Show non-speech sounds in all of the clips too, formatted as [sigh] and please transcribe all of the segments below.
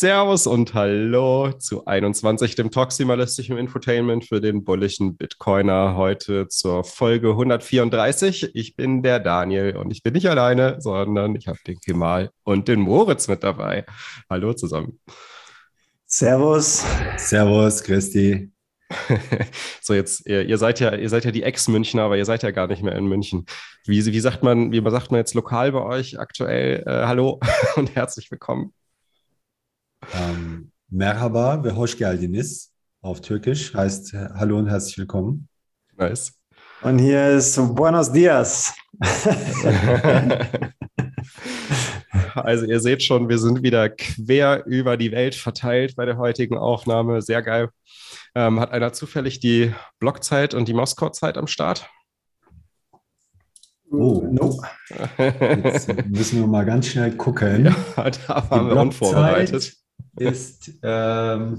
Servus und Hallo zu 21, dem toximalistischen Infotainment für den bulligen Bitcoiner. Heute zur Folge 134. Ich bin der Daniel und ich bin nicht alleine, sondern ich habe den Kemal und den Moritz mit dabei. Hallo zusammen. Servus. Servus, Christi. [laughs] so, jetzt, ihr, ihr, seid ja, ihr seid ja die Ex-Münchner, aber ihr seid ja gar nicht mehr in München. Wie, wie sagt man, wie sagt man jetzt lokal bei euch aktuell? Äh, hallo [laughs] und herzlich willkommen. Ähm, Merhaba ve hoş geldiniz auf Türkisch heißt Hallo und herzlich willkommen. Nice. Und hier ist Buenos Dias. [laughs] also ihr seht schon, wir sind wieder quer über die Welt verteilt bei der heutigen Aufnahme. Sehr geil. Ähm, hat einer zufällig die Blockzeit und die Moskau-Zeit am Start? Oh, no. Jetzt müssen wir mal ganz schnell gucken. [laughs] Ja, da waren die wir unvorbereitet ist, ähm,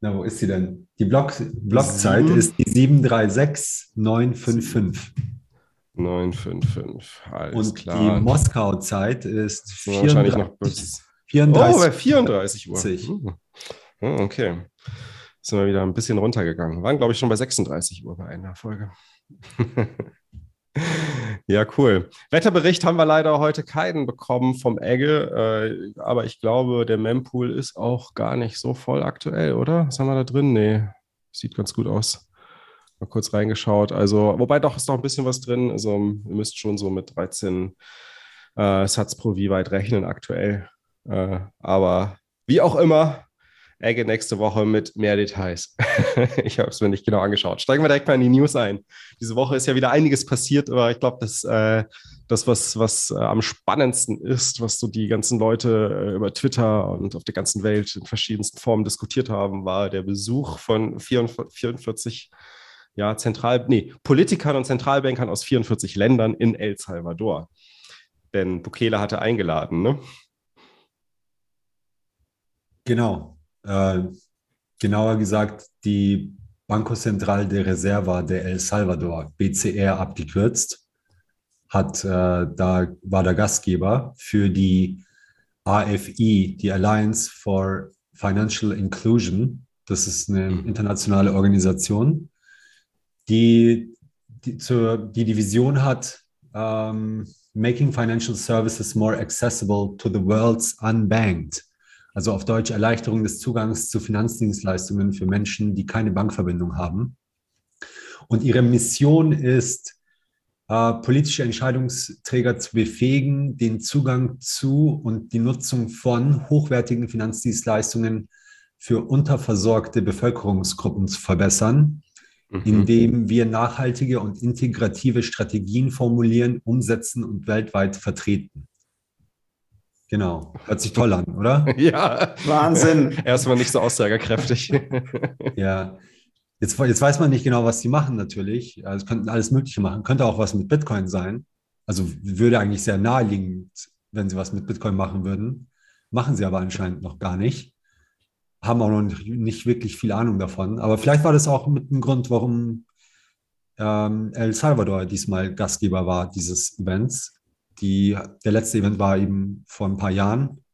na, wo ist sie denn? Die Block, Blockzeit Sieben. ist die 736955. 955, alles Und klar. die Moskau-Zeit ist 34, wahrscheinlich noch bis 34. Oh, bei 34 Uhr. Hm. hm. Okay. Sind wir wieder ein bisschen runtergegangen. Wir waren, glaube ich, schon bei 36 Uhr bei einer Folge. [laughs] Ja, cool. Wetterbericht haben wir leider heute keinen bekommen vom Egge, äh, aber ich glaube, der Mempool ist auch gar nicht so voll aktuell, oder? Was haben wir da drin? Nee, sieht ganz gut aus. Mal kurz reingeschaut. Also, wobei doch ist noch ein bisschen was drin. Also, ihr müsst schon so mit 13 äh, Satz pro wie weit rechnen aktuell. Äh, aber wie auch immer, Egge nächste Woche mit mehr Details. [laughs] ich habe es mir nicht genau angeschaut. Steigen wir direkt mal in die News ein. Diese Woche ist ja wieder einiges passiert, aber ich glaube, dass äh, das, was, was äh, am spannendsten ist, was so die ganzen Leute äh, über Twitter und auf der ganzen Welt in verschiedensten Formen diskutiert haben, war der Besuch von 44, 44 ja, Zentral, nee, Politikern und Zentralbankern aus 44 Ländern in El Salvador. Denn Bukele hatte eingeladen, ne? Genau. Äh, genauer gesagt die Banco Central de Reserva de El Salvador, BCR abgekürzt, hat, äh, da war der Gastgeber für die AFI, die Alliance for Financial Inclusion. Das ist eine mhm. internationale Organisation, die die, zur, die, die Vision hat, um, ähm, making financial services more accessible to the world's unbanked. Also auf Deutsch Erleichterung des Zugangs zu Finanzdienstleistungen für Menschen, die keine Bankverbindung haben. Und ihre Mission ist, äh, politische Entscheidungsträger zu befähigen, den Zugang zu und die Nutzung von hochwertigen Finanzdienstleistungen für unterversorgte Bevölkerungsgruppen zu verbessern, mhm. indem wir nachhaltige und integrative Strategien formulieren, umsetzen und weltweit vertreten. Genau. Hört sich toll an, oder? [laughs] ja. Wahnsinn. [laughs] Erstmal nicht so aussagekräftig. [laughs] ja. Jetzt, jetzt weiß man nicht genau, was sie machen natürlich. Also es könnten alles Mögliche machen. Könnte auch was mit Bitcoin sein. Also würde eigentlich sehr naheliegend, wenn sie was mit Bitcoin machen würden. Machen sie aber anscheinend noch gar nicht. Haben auch noch nicht, nicht wirklich viel Ahnung davon. Aber vielleicht war das auch mit dem Grund, warum ähm, El Salvador diesmal Gastgeber war dieses Events die, der letzte Event war eben vor ein paar Jahren.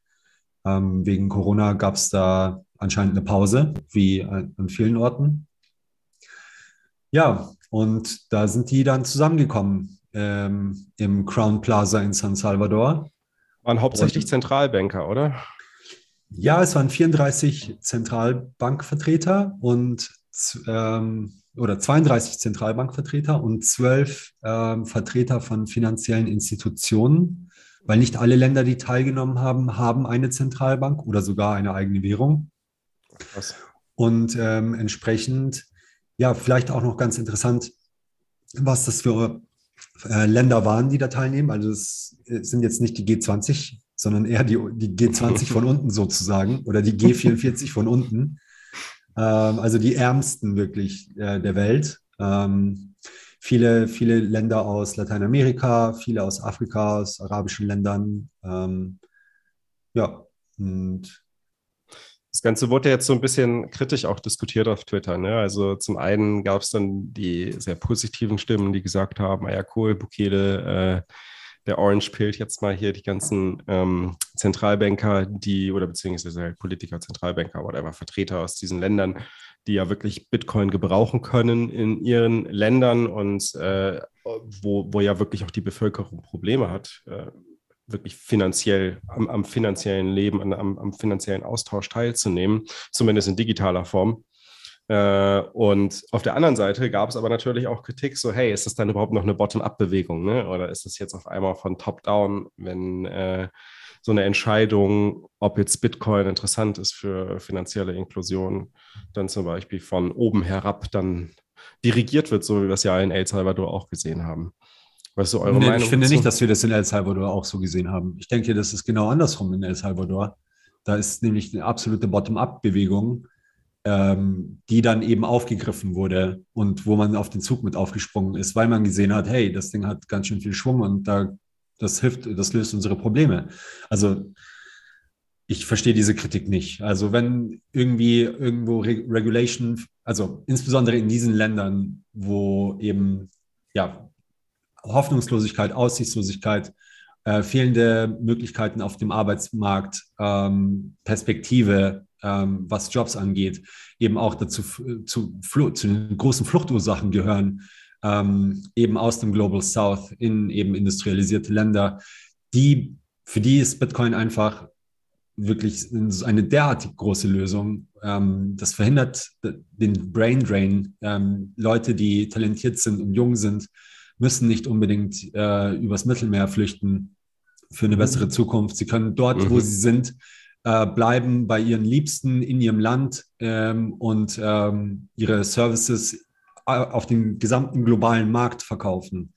Ähm, wegen Corona gab es da anscheinend eine Pause, wie an, an vielen Orten. Ja, und da sind die dann zusammengekommen ähm, im Crown Plaza in San Salvador. Waren hauptsächlich und, Zentralbanker, oder? Ja, es waren 34 Zentralbankvertreter und ähm, oder 32 Zentralbankvertreter und 12 äh, Vertreter von finanziellen Institutionen, weil nicht alle Länder, die teilgenommen haben, haben eine Zentralbank oder sogar eine eigene Währung. Was? Und ähm, entsprechend, ja, vielleicht auch noch ganz interessant, was das für äh, Länder waren, die da teilnehmen. Also es sind jetzt nicht die G20, sondern eher die, die G20 von [laughs] unten sozusagen oder die G44 von unten. Ähm, also die ärmsten wirklich äh, der Welt. Ähm, viele, viele Länder aus Lateinamerika, viele aus Afrika, aus arabischen Ländern. Ähm, ja, und das Ganze wurde jetzt so ein bisschen kritisch auch diskutiert auf Twitter. Ne? Also zum einen gab es dann die sehr positiven Stimmen, die gesagt haben, ah ja cool, Bukele, äh, der Orange Pill jetzt mal hier die ganzen ähm, Zentralbanker, die oder beziehungsweise halt Politiker, Zentralbanker, whatever, Vertreter aus diesen Ländern, die ja wirklich Bitcoin gebrauchen können in ihren Ländern und äh, wo, wo ja wirklich auch die Bevölkerung Probleme hat, äh, wirklich finanziell am, am finanziellen Leben, am, am, finanziellen Austausch teilzunehmen, zumindest in digitaler Form. Äh, und auf der anderen Seite gab es aber natürlich auch Kritik, so hey, ist das dann überhaupt noch eine Bottom-up-Bewegung, ne? Oder ist das jetzt auf einmal von Top-down, wenn äh, so eine Entscheidung, ob jetzt Bitcoin interessant ist für finanzielle Inklusion, dann zum Beispiel von oben herab dann dirigiert wird, so wie wir es ja in El Salvador auch gesehen haben. Was ist so eure nee, Meinung? Ich finde dazu? nicht, dass wir das in El Salvador auch so gesehen haben. Ich denke, das ist genau andersrum in El Salvador. Da ist nämlich eine absolute Bottom-up-Bewegung, ähm, die dann eben aufgegriffen wurde und wo man auf den Zug mit aufgesprungen ist, weil man gesehen hat, hey, das Ding hat ganz schön viel Schwung und da das hilft, das löst unsere Probleme. Also ich verstehe diese Kritik nicht. Also wenn irgendwie irgendwo Re Regulation, also insbesondere in diesen Ländern, wo eben ja Hoffnungslosigkeit, Aussichtslosigkeit, äh, fehlende Möglichkeiten auf dem Arbeitsmarkt, ähm, Perspektive, ähm, was Jobs angeht, eben auch dazu zu, zu den großen Fluchtursachen gehören, ähm, eben aus dem Global South in eben industrialisierte Länder, die, für die ist Bitcoin einfach wirklich eine derartig große Lösung. Ähm, das verhindert den Brain Drain. Ähm, Leute, die talentiert sind und jung sind, müssen nicht unbedingt äh, übers Mittelmeer flüchten für eine mhm. bessere Zukunft. Sie können dort, mhm. wo sie sind, äh, bleiben bei ihren Liebsten in ihrem Land ähm, und ähm, ihre Services auf dem gesamten globalen Markt verkaufen.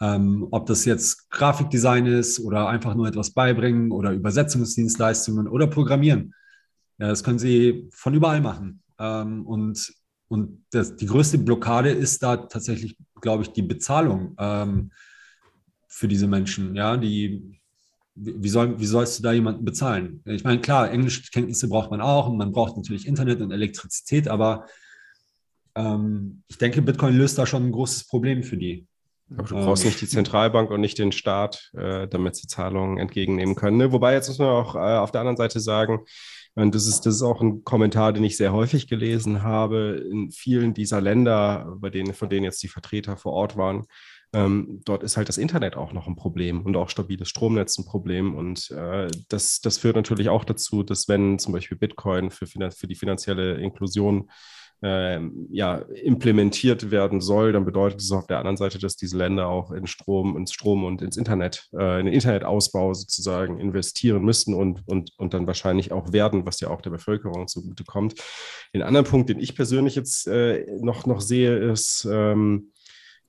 Ähm, ob das jetzt Grafikdesign ist oder einfach nur etwas beibringen oder Übersetzungsdienstleistungen oder Programmieren. Ja, das können Sie von überall machen. Ähm, und und das, die größte Blockade ist da tatsächlich, glaube ich, die Bezahlung ähm, für diese Menschen. Ja, die, wie, soll, wie sollst du da jemanden bezahlen? Ich meine, klar, Englischkenntnisse braucht man auch und man braucht natürlich Internet und Elektrizität, aber ähm, ich denke, Bitcoin löst da schon ein großes Problem für die. Aber du brauchst ähm, nicht [laughs] die Zentralbank und nicht den Staat, äh, damit sie Zahlungen entgegennehmen können. Ne? Wobei, jetzt muss man auch äh, auf der anderen Seite sagen, und das ist, das ist auch ein Kommentar, den ich sehr häufig gelesen habe in vielen dieser Länder, bei denen, von denen jetzt die Vertreter vor Ort waren. Ähm, dort ist halt das Internet auch noch ein Problem und auch stabiles Stromnetz ein Problem. Und äh, das, das führt natürlich auch dazu, dass wenn zum Beispiel Bitcoin für, für die finanzielle Inklusion ähm, ja, implementiert werden soll, dann bedeutet es auf der anderen Seite, dass diese Länder auch in Strom, ins Strom und ins Internet, äh, in den Internetausbau sozusagen investieren müssen und, und, und dann wahrscheinlich auch werden, was ja auch der Bevölkerung zugutekommt. Den anderen Punkt, den ich persönlich jetzt äh, noch, noch sehe, ist, ähm,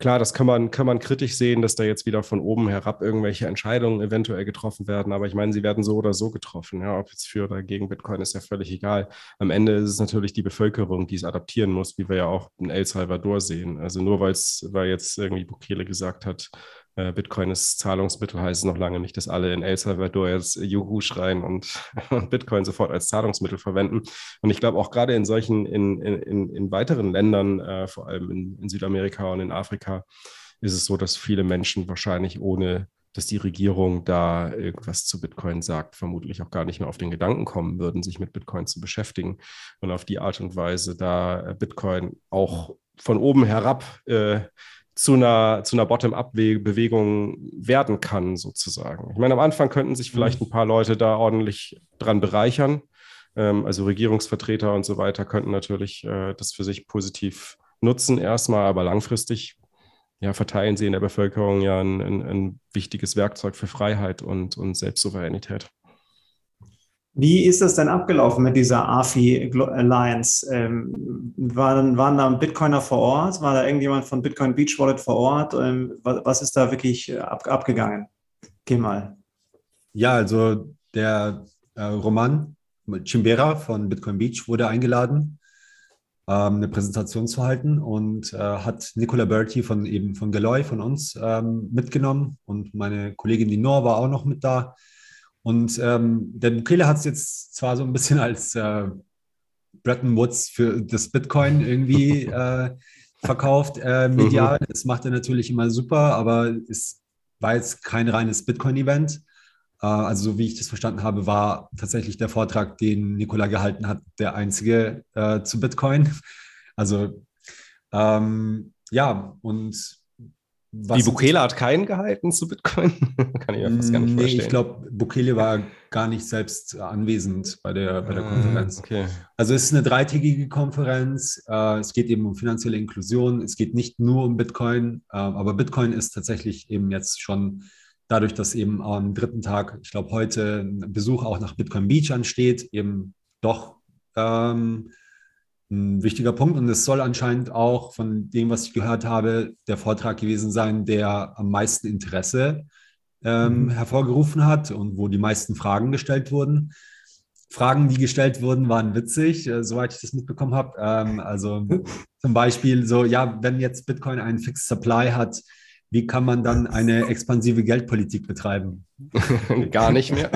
Klar, das kann man, kann man kritisch sehen, dass da jetzt wieder von oben herab irgendwelche Entscheidungen eventuell getroffen werden. Aber ich meine, sie werden so oder so getroffen. Ja, ob jetzt für oder gegen Bitcoin ist ja völlig egal. Am Ende ist es natürlich die Bevölkerung, die es adaptieren muss, wie wir ja auch in El Salvador sehen. Also nur weil es, weil jetzt irgendwie Bukele gesagt hat, Bitcoin ist Zahlungsmittel, heißt es noch lange nicht, dass alle in El Salvador jetzt Juhu schreien und, [laughs] und Bitcoin sofort als Zahlungsmittel verwenden. Und ich glaube auch gerade in solchen, in, in, in weiteren Ländern, äh, vor allem in, in Südamerika und in Afrika, ist es so, dass viele Menschen wahrscheinlich ohne dass die Regierung da irgendwas zu Bitcoin sagt, vermutlich auch gar nicht mehr auf den Gedanken kommen würden, sich mit Bitcoin zu beschäftigen und auf die Art und Weise da Bitcoin auch von oben herab äh, zu einer, zu einer Bottom-up-Bewegung werden kann, sozusagen. Ich meine, am Anfang könnten sich vielleicht mhm. ein paar Leute da ordentlich dran bereichern. Ähm, also Regierungsvertreter und so weiter könnten natürlich äh, das für sich positiv nutzen, erstmal, aber langfristig ja, verteilen sie in der Bevölkerung ja ein, ein, ein wichtiges Werkzeug für Freiheit und, und Selbstsouveränität. Wie ist das denn abgelaufen mit dieser AFI Alliance? Ähm, waren, waren da Bitcoiner vor Ort? War da irgendjemand von Bitcoin Beach Wallet vor Ort? Ähm, was, was, ist da wirklich äh, ab, abgegangen? Geh mal. Ja, also der äh, Roman Chimbera von Bitcoin Beach wurde eingeladen, ähm, eine Präsentation zu halten und äh, hat Nicola Berti von eben von Galoy von uns ähm, mitgenommen und meine Kollegin Linor war auch noch mit da. Und ähm, der Bukele hat es jetzt zwar so ein bisschen [laughs] als äh, Bretton Woods für das Bitcoin irgendwie [laughs] äh, verkauft, äh, medial. Mhm. Das macht er natürlich immer super, aber es war jetzt kein reines Bitcoin-Event. Äh, also so wie ich das verstanden habe, war tatsächlich der Vortrag, den Nikola gehalten hat, der einzige äh, zu Bitcoin. [laughs] Also ähm, ja, und was Wie Bukele hat keinen gehalten zu Bitcoin? [laughs] Kann ich mir fast gar nicht nee, vorstellen. ich glaube, Bukele war gar nicht selbst anwesend bei der, bei der ah, Konferenz. Okay. Also es ist eine dreitägige Konferenz. Äh, es geht eben um finanzielle Inklusion. Es geht nicht nur um Bitcoin, äh, aber Bitcoin ist tatsächlich eben jetzt schon dadurch, dass eben am dritten Tag, ich glaube heute, ein Besuch auch nach Bitcoin Beach ansteht, eben doch ähm, ein wichtiger Punkt. Und es soll anscheinend auch von dem, was ich gehört habe, der Vortrag gewesen sein, der am meisten Interesse ähm, mhm. hervorgerufen hat und wo die meisten Fragen gestellt wurden. Fragen, die gestellt wurden, waren witzig, äh, soweit ich das mitbekommen habe. Ähm, also zum Beispiel so, ja, wenn jetzt Bitcoin einen Fixed Supply hat, wie kann man dann eine expansive Geldpolitik betreiben? [laughs] Gar nicht mehr.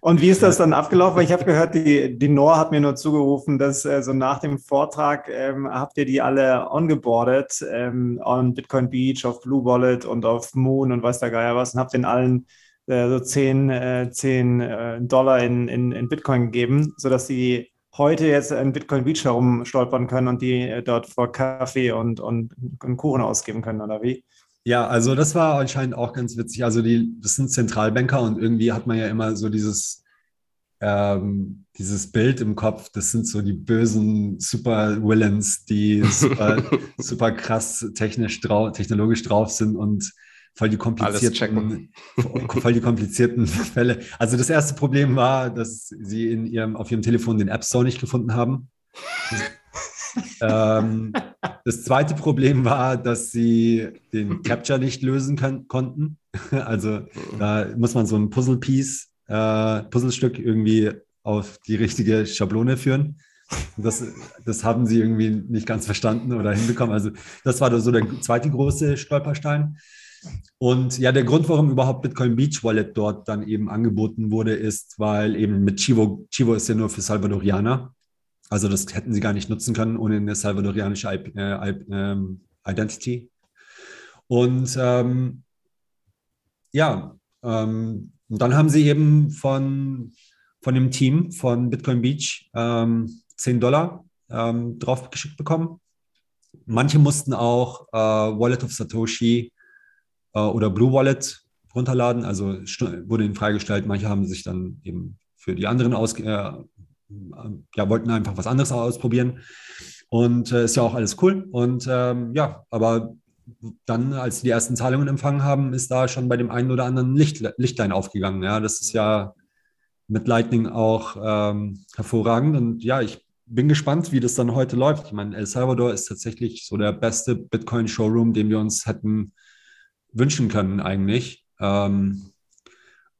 Und wie ist das dann abgelaufen? Ich habe gehört, die, die Nor hat mir nur zugerufen, dass äh, so nach dem Vortrag ähm, habt ihr die alle ongeboardet ähm, on Bitcoin Beach, auf Blue Wallet und auf Moon und weiß der Geier was und habt den allen äh, so 10, äh, 10 äh, Dollar in, in, in Bitcoin gegeben, sodass sie heute jetzt in Bitcoin Beach herumstolpern können und die äh, dort vor Kaffee und, und, und, Kuchen ausgeben können, oder wie? Ja, also das war anscheinend auch ganz witzig. Also die, das sind Zentralbanker und irgendwie hat man ja immer so dieses, ähm, dieses Bild im Kopf, das sind so die bösen Super Villains, die super, [laughs] super krass technisch drau technologisch drauf sind und voll die komplizierten, voll die komplizierten Fälle. Also das erste Problem war, dass sie in ihrem, auf ihrem Telefon den App Store nicht gefunden haben. ähm, das zweite Problem war, dass sie den Capture nicht lösen können, konnten. [laughs] Also da muss man so ein Puzzle-Piece, äh, Puzzlestück irgendwie auf die richtige Schablone führen. Das, das haben sie irgendwie nicht ganz verstanden oder hinbekommen. Also das war so der zweite große Stolperstein. Und ja, der Grund, warum überhaupt Bitcoin Beach Wallet dort dann eben angeboten wurde, ist, weil eben mit Chivo, Chivo ist ja nur für Salvadorianer. Also das hätten sie gar nicht nutzen können ohne eine salvadorianische äh, äh, Identity. Und ähm, ja, ähm, dann haben sie eben von, von dem Team von Bitcoin Beach ähm, 10 Dollar ähm, draufgeschickt bekommen. Manche mussten auch äh, Wallet of Satoshi oder Blue Wallet runterladen. Also wurde ihnen freigestellt. Manche haben sich dann eben für die anderen aus, äh, ja, wollten einfach was anderes ausprobieren. Und äh, ist ja auch alles cool. Und ähm, ja, aber dann, als sie die ersten Zahlungen empfangen haben, ist da schon bei dem einen oder anderen Licht, Lichtlein aufgegangen. Ja, das ist ja mit Lightning auch ähm, hervorragend. Und ja, ich bin gespannt, wie das dann heute läuft. Ich meine, El Salvador ist tatsächlich so der beste Bitcoin-Showroom, den wir uns hätten wünschen können eigentlich. Ähm,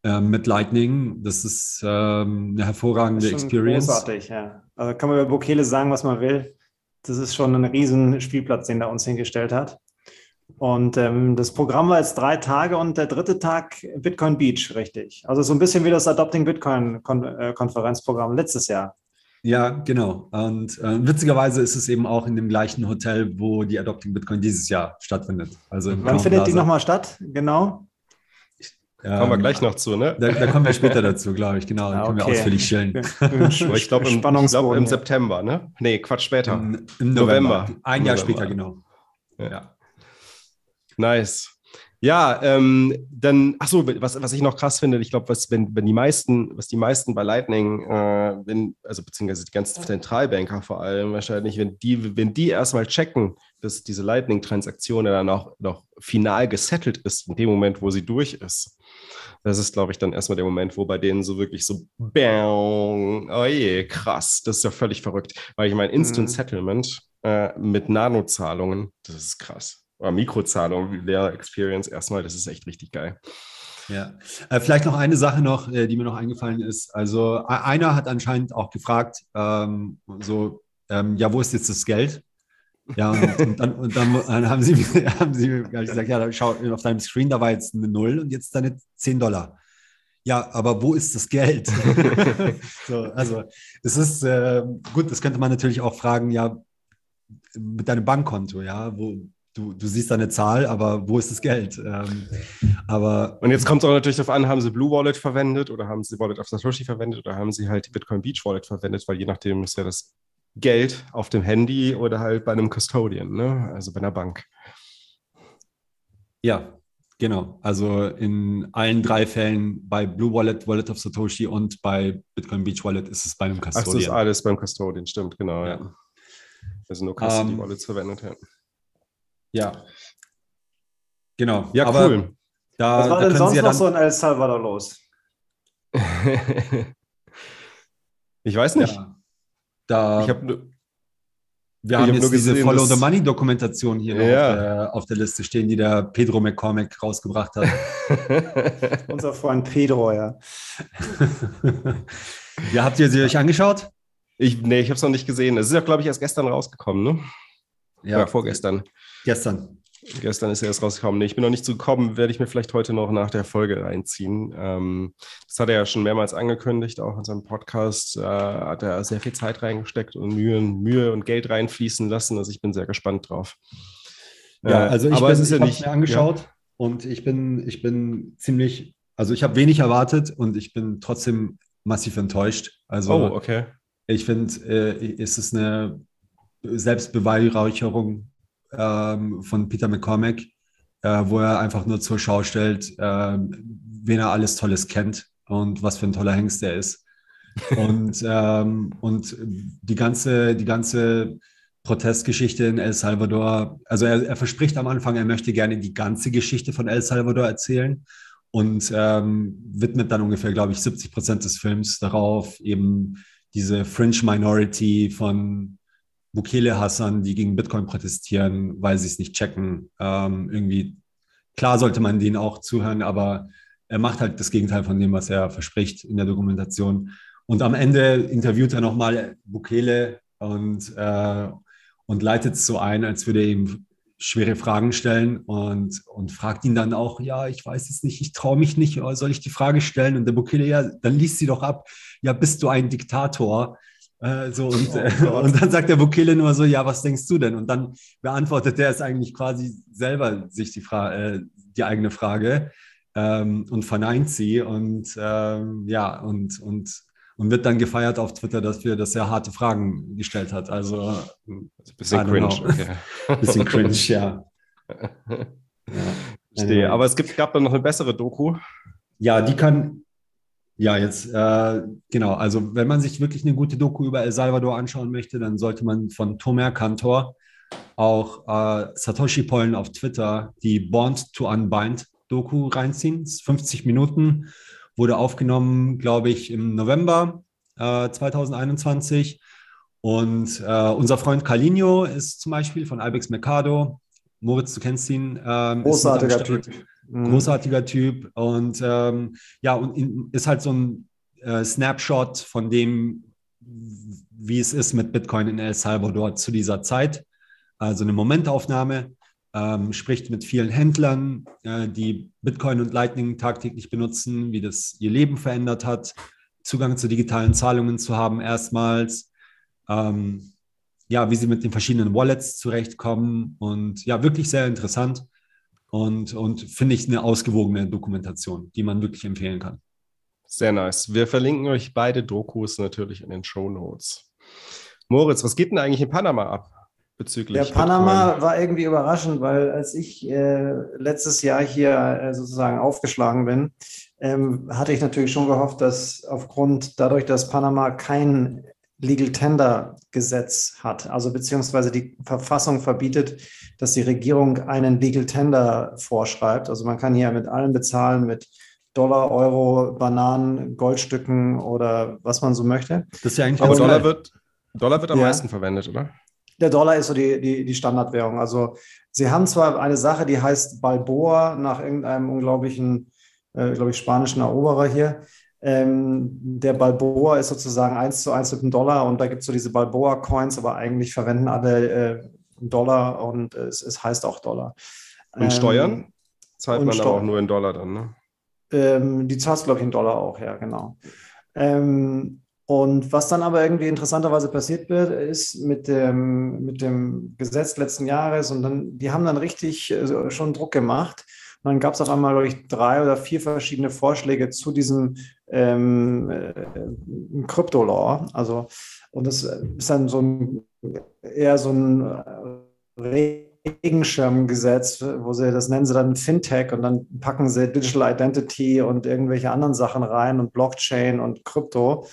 äh, mit Lightning, das ist ähm, eine hervorragende das Experience. Großartig, ja. Also kann man über Bokele sagen, was man will. Das ist schon ein riesen Spielplatz, den er uns hingestellt hat. Und ähm, das Programm war jetzt drei Tage und der dritte Tag Bitcoin Beach, richtig. Also so ein bisschen wie das Adopting Bitcoin äh, Konferenzprogramm letztes Jahr. Ja, genau. Und äh, witzigerweise ist es eben auch in dem gleichen Hotel, wo die Adopting Bitcoin dieses Jahr stattfindet. Also Wann findet die nochmal statt? Genau. Ähm, kommen wir gleich noch zu, ne? Da, da kommen wir später dazu, glaube ich. Genau, da ah, können wir ausführlich stellen. [laughs] ich glaube im, glaub, im September, ne? Nee, Quatsch, später. Im, im November. November. Ein Jahr November. später, genau. Ja. ja. Nice. Ja, ähm, dann, ach so, was, was ich noch krass finde, ich glaube, was, wenn, wenn die meisten, was die meisten bei Lightning, äh, wenn, also beziehungsweise die ganzen Zentralbanker vor allem wahrscheinlich, wenn die, wenn die erstmal checken, dass diese Lightning-Transaktion dann auch noch final gesettelt ist, in dem Moment, wo sie durch ist. Das ist, glaube ich, dann erstmal der Moment, wo bei denen so wirklich so, bang, oh je, krass, das ist ja völlig verrückt. Weil ich meine, Instant mhm. Settlement äh, mit Nanozahlungen, das ist krass Mikrozahlung, Layer Experience erstmal, das ist echt richtig geil. Ja, äh, vielleicht noch eine Sache noch, äh, die mir noch eingefallen ist. Also einer hat anscheinend auch gefragt, ähm, so, ähm, ja, wo ist jetzt das Geld? Ja, und, und, dann, und dann, dann, haben sie, [laughs] haben sie gesagt, ja, schau auf deinem Screen, da war jetzt eine Null und jetzt deine 10 Dollar. Ja, aber wo ist das Geld? [laughs] so, also es ist äh, gut, das könnte man natürlich auch fragen, ja, mit deinem Bankkonto, ja, wo, du, du siehst da eine Zahl, aber wo ist das Geld? Ähm, aber Und jetzt kommt es auch natürlich darauf an, haben sie Blue Wallet verwendet oder haben sie Wallet of Satoshi verwendet oder haben sie halt die Bitcoin Beach Wallet verwendet, weil je nachdem ist ja das Geld auf dem Handy oder halt bei einem Custodian, ne? also bei einer Bank. ja, genau. Also in allen drei Fällen bei Blue Wallet, Wallet of Satoshi und bei Bitcoin Beach Wallet ist es bei einem Ach, das ist Custodian. alles beim Custodian, stimmt, genau. Ja. Ja. Also nur Custody Ähm, Wallets verwendet. Ja, Ja. Genau. ja Aber cool. Da, Was war da denn sonst ja noch so in El Salvador los? [laughs] ich weiß nicht. ja, da, Ich habe wir haben hab jetzt nur diese gesehen, Follow dass- the Money Dokumentation hier Ja. auf, der, auf der Liste stehen, die der Pedro McCormack rausgebracht hat. [laughs] Unser Freund Pedro, ja. ja, habt ihr sie euch angeschaut? ich, nee, ich habe es noch nicht gesehen. Es ist ja, glaube ich, erst gestern rausgekommen, ne? Ja, vorgestern. Gestern. Gestern ist er erst rausgekommen. Nee, ich bin noch nicht zu gekommen, werde ich mir vielleicht heute noch nach der Folge reinziehen. Ähm, das hat er ja schon mehrmals angekündigt, auch in seinem Podcast. Äh, hat er sehr viel Zeit reingesteckt und Mühe, Mühe und Geld reinfließen lassen. Also ich bin sehr gespannt drauf. Ja, Äh, also ich, aber bin, es ist ja ich habe nicht mir angeschaut und ich bin, ich bin ziemlich, also ich habe wenig erwartet und ich bin trotzdem massiv enttäuscht. Ja. Also Oh, okay. ich finde, äh, es ist eine Selbstbeweihräucherung ähm, von Peter McCormack, äh, wo er einfach nur zur Schau stellt, ähm, wen er alles Tolles kennt und was für ein toller Hengst er ist. [laughs] Und, ähm, und die ganze, die ganze Protestgeschichte in El Salvador, also er, er verspricht am Anfang, er möchte gerne die ganze Geschichte von El Salvador erzählen und ähm, widmet dann ungefähr, glaube ich, 70 Prozent des Films darauf, eben diese Fringe Minority von Bukele-Hassern, die gegen Bitcoin protestieren, weil sie es nicht checken. Ähm, irgendwie, klar sollte man denen auch zuhören, aber er macht halt das Gegenteil von dem, was er verspricht in der Dokumentation. Und am Ende interviewt er nochmal Bukele und, äh, und leitet es so ein, als würde er ihm schwere Fragen stellen und, und fragt ihn dann auch, ja, ich weiß es nicht, ich traue mich nicht, soll ich die Frage stellen? Und der Bukele, ja, dann liest sie doch ab, ja, bist du ein Diktator? Äh, so, und, Oh äh, Gott. [laughs] und dann sagt der Bukele nur so, ja, was denkst du denn? Und dann beantwortet er es eigentlich quasi selber sich die, Fra äh, die eigene Frage ähm, und verneint sie und ähm, ja, und, und, und wird dann gefeiert auf Twitter dafür, dass er harte Fragen gestellt hat. Also Also ein bisschen I don't cringe. Okay. [laughs] bisschen cringe, ja. ja. Verstehe. Aber es gibt, gab dann noch eine bessere Doku. Ja, die kann, ja, jetzt, äh, genau, also wenn man sich wirklich eine gute Doku über El Salvador anschauen möchte, dann sollte man von Tomer Kantor auch äh, Satoshi Pollen auf Twitter die Bond to Unbind Doku reinziehen. Das ist 50 Minuten, wurde aufgenommen, glaube ich, im November äh, 2021. Und äh, unser Freund Carlinho ist zum Beispiel von Ibex Mercado. Moritz, du kennst ihn. Ähm, mit am Großartiger Start. Typ. Mhm. Großartiger Typ und ähm, ja, und ist halt so ein äh, Snapshot von dem, wie es ist mit Bitcoin in El Salvador zu dieser Zeit. Also eine Momentaufnahme, ähm, spricht mit vielen Händlern, äh, die Bitcoin und Lightning tagtäglich benutzen, wie das ihr Leben verändert hat, Zugang zu digitalen Zahlungen zu haben erstmals. Ähm, ja, wie sie mit den verschiedenen Wallets zurechtkommen und ja, wirklich sehr interessant und, und finde ich eine ausgewogene Dokumentation, die man wirklich empfehlen kann. Sehr nice. Wir verlinken euch beide Dokus natürlich in den Show Notes. Moritz, was geht denn eigentlich in Panama ab bezüglich Ja, Panama Bitcoin? war irgendwie überraschend, weil als ich äh, letztes Jahr hier äh, sozusagen aufgeschlagen bin, ähm, hatte ich natürlich schon gehofft, dass aufgrund dadurch, dass Panama kein Legal Tender Gesetz hat, also beziehungsweise die Verfassung verbietet, dass die Regierung einen Legal Tender vorschreibt. Also man kann hier mit allem bezahlen, mit Dollar, Euro, Bananen, Goldstücken oder was man so möchte. Das ist ja eigentlich Aber Dollar wird, Dollar wird am Ja. meisten verwendet, oder? Der Dollar ist so die, die, die Standardwährung. Also sie haben zwar eine Sache, die heißt Balboa nach irgendeinem unglaublichen, äh, glaube ich, spanischen Eroberer hier. Ähm, der Balboa ist sozusagen eins zu eins mit dem Dollar und da gibt es so diese Balboa-Coins, aber eigentlich verwenden alle äh, Dollar und es, es heißt auch Dollar. Und Ähm, Steuern? Zahlt und man aber Steuern. auch nur in Dollar dann, ne? ähm, die zahlst, glaube ich, in Dollar auch, ja, genau. Ähm, Und was dann aber irgendwie interessanterweise passiert wird, ist mit dem, mit dem Gesetz letzten Jahres und dann, die haben dann richtig äh, schon Druck gemacht. Dann gab es auf einmal, glaube ich, drei oder vier verschiedene Vorschläge zu diesem ähm, äh, Crypto-Law. Also, und das ist dann so ein, eher so ein Regenschirmgesetz, wo sie, das nennen sie dann Fintech und dann packen sie Digital Identity und irgendwelche anderen Sachen rein und Blockchain und Krypto.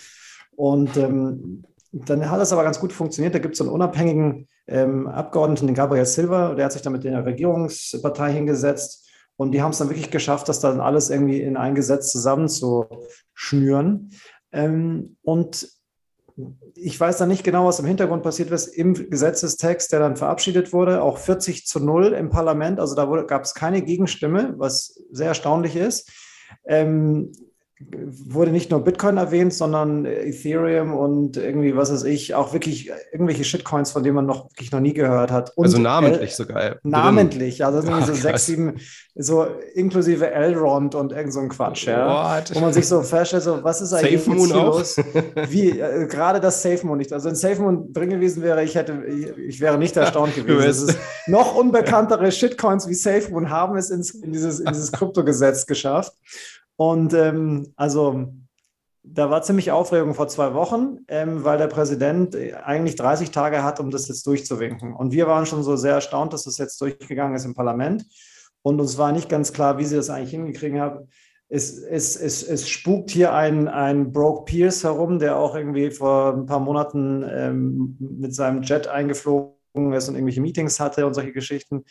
Und ähm, dann hat das aber ganz gut funktioniert. Da gibt es einen unabhängigen ähm, Abgeordneten, den Gabriel Silva, der hat sich da mit der Regierungspartei hingesetzt. Und die haben es dann wirklich geschafft, das dann alles irgendwie in ein Gesetz zusammenzuschnüren. Ähm, und ich weiß dann nicht genau, was im Hintergrund passiert ist im Gesetzestext, der dann verabschiedet wurde, auch 40 zu 0 im Parlament. Also da gab es keine Gegenstimme, was sehr erstaunlich ist. Ähm, wurde nicht nur Bitcoin erwähnt, sondern Ethereum und irgendwie, was weiß ich, auch wirklich irgendwelche Shitcoins, von denen man noch wirklich noch nie gehört hat. Und also namentlich L sogar. [laughs] Namentlich, also irgendwie so sechs, sieben, so inklusive Elrond und irgend so ein Quatsch, ja. What? Wo man sich so feststellt, so, was ist eigentlich Safe Moon los? [laughs] Wie, äh, gerade das Safe Moon nicht. Also wenn Safe Moon drin gewesen wäre, ich hätte, ich, ich wäre nicht erstaunt gewesen. Es ist noch unbekanntere Shitcoins wie Safe Moon haben es ins, in dieses, in dieses Kryptogesetz geschafft. Und ähm, also da war ziemlich Aufregung vor zwei Wochen, ähm, weil der Präsident eigentlich 30 Tage hat, um das jetzt durchzuwinken. Und wir waren schon so sehr erstaunt, dass das jetzt durchgegangen ist im Parlament. Und uns war nicht ganz klar, wie sie das eigentlich hingekriegt haben. Es, es, es, es spukt hier ein, ein Broke Pierce herum, der auch irgendwie vor ein paar Monaten ähm, mit seinem Jet eingeflogen ist und irgendwelche Meetings hatte und solche Geschichten.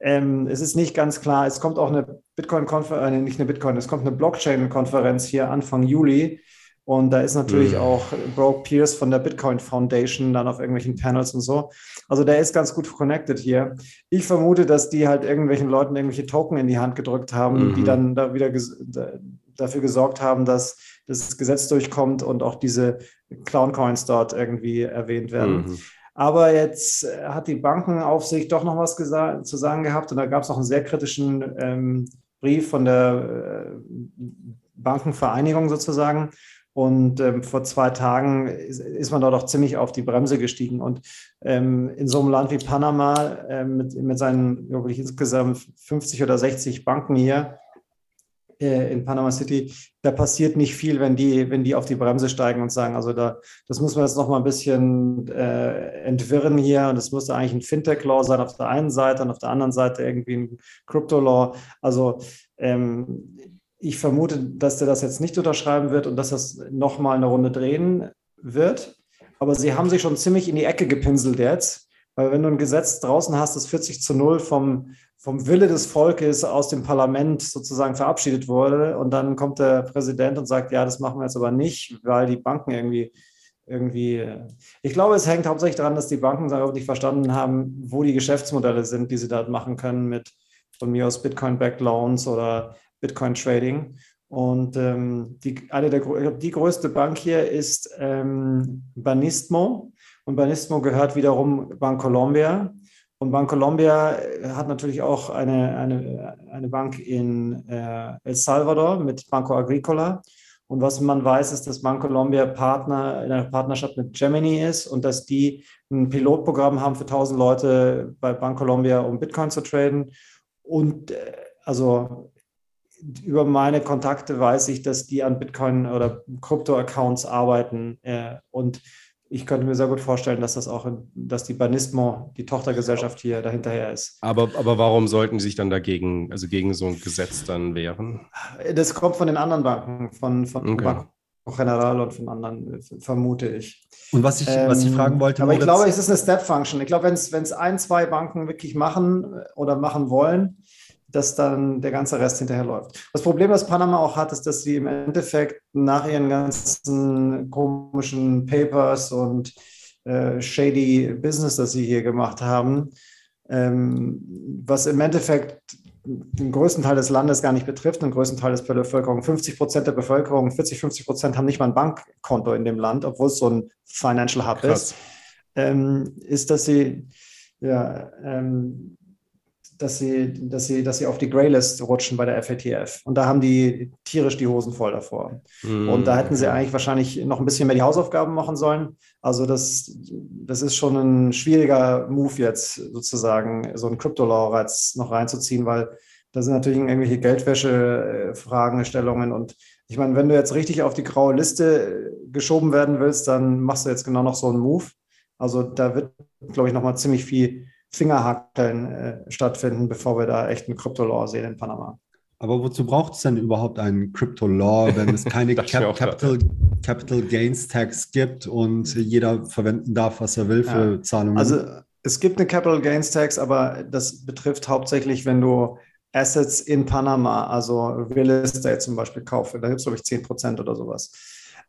Ähm, es ist nicht ganz klar. Es kommt auch eine Bitcoin-Konferenz, äh, nicht eine Bitcoin, es kommt eine Blockchain-Konferenz hier Anfang Juli. Und da ist natürlich mhm. auch Broke Pierce von der Bitcoin Foundation dann auf irgendwelchen Panels und so. Also der ist ganz gut connected hier. Ich vermute, dass die halt irgendwelchen Leuten irgendwelche Token in die Hand gedrückt haben, mhm. die dann da wieder ges dafür gesorgt haben, dass das Gesetz durchkommt und auch diese Clown Coins dort irgendwie erwähnt werden. Mhm. Aber jetzt äh, hat die Bankenaufsicht doch noch was zu sagen gehabt und da gab es noch einen sehr kritischen ähm, Brief von der äh, Bankenvereinigung sozusagen. Und ähm, vor zwei Tagen ist, ist, man dort auch ziemlich auf die Bremse gestiegen. Und ähm, in so einem Land wie Panama äh, mit, mit seinen, glaube ich, insgesamt 50 oder 60 Banken hier, äh, in Panama City, da passiert nicht viel, wenn die, wenn die auf die Bremse steigen und sagen, also da, das muss man jetzt noch mal ein bisschen äh, entwirren hier und es müsste eigentlich ein Fintech-Law sein auf der einen Seite und auf der anderen Seite irgendwie ein Crypto-Law. Also ähm, ich vermute, dass der das jetzt nicht unterschreiben wird und dass das noch mal eine Runde drehen wird. Aber sie haben sich schon ziemlich in die Ecke gepinselt jetzt, weil wenn du ein Gesetz draußen hast, das 40 zu 0 vom, vom Wille des Volkes aus dem Parlament sozusagen verabschiedet wurde. Und dann kommt der Präsident und sagt, ja, das machen wir jetzt aber nicht, weil die Banken irgendwie, irgendwie, ich glaube, es hängt hauptsächlich daran, dass die Banken auch nicht verstanden haben, wo die Geschäftsmodelle sind, die sie da machen können mit von mir aus Bitcoin-Backed Loans oder Bitcoin-Trading. Und ähm, die, eine der, die größte Bank hier ist ähm, Banismo. Und Banismo gehört wiederum Bancolombia. Und Bancolombia äh, hat natürlich auch eine, eine, eine Bank in äh, El Salvador mit Banco Agricola. Und was man weiß, ist, dass Bancolombia Partner in einer Partnerschaft mit Gemini ist und dass die ein Pilotprogramm haben für 1000 Leute bei Bancolombia, um Bitcoin zu traden. Und äh, also über meine Kontakte weiß ich, dass die an Bitcoin oder Krypto-Accounts arbeiten. Äh, und ich könnte mir sehr gut vorstellen, dass das auch, dass die Banismo, die Tochtergesellschaft hier dahinterher ist. Aber, aber warum sollten Sie sich dann dagegen, also gegen so ein Gesetz dann wehren? Das kommt von den anderen Banken, von, von okay. Banco General und von anderen, vermute ich. Und was ich, ähm, was ich fragen wollte, aber ich glaube, es ist eine Step-Function. Ich glaube, wenn es ein, zwei Banken wirklich machen oder machen wollen, dass dann der ganze Rest hinterherläuft. Das Problem, das Panama auch hat, ist, dass sie im Endeffekt nach ihren ganzen komischen Papers und äh, shady Business, das sie hier gemacht haben, ähm, was im Endeffekt den größten Teil des Landes gar nicht betrifft, den größten Teil der Bevölkerung. 50 Prozent der Bevölkerung, 40, 50 Prozent haben nicht mal ein Bankkonto in dem Land, obwohl es so ein Financial Hub Krass. ist. Ähm, ist, dass sie ja, ähm, dass sie, dass sie, dass sie auf die Graylist rutschen bei der FATF. Und da haben die tierisch die Hosen voll davor. Mm. Und da hätten sie eigentlich wahrscheinlich noch ein bisschen mehr die Hausaufgaben machen sollen. Also das, das ist schon ein schwieriger Move jetzt sozusagen, so ein Crypto-Law noch reinzuziehen, weil da sind natürlich irgendwelche Geldwäsche-Fragestellungen. Und ich meine, wenn du jetzt richtig auf die graue Liste geschoben werden willst, dann machst du jetzt genau noch so einen Move. Also da wird, glaube ich, nochmal ziemlich viel Fingerhackeln äh, stattfinden, bevor wir da echt einen Crypto-Law sehen in Panama. Aber wozu braucht es denn überhaupt einen Crypto-Law, wenn es keine [laughs] Cap Capital, Capital, Gains Tax gibt und jeder verwenden darf, was er will für ja. Zahlungen? Also es gibt eine Capital Gains Tax, aber das betrifft hauptsächlich, wenn du Assets in Panama, also Real Estate zum Beispiel kaufe. Da gibt es, glaube ich, 10 Prozent oder sowas.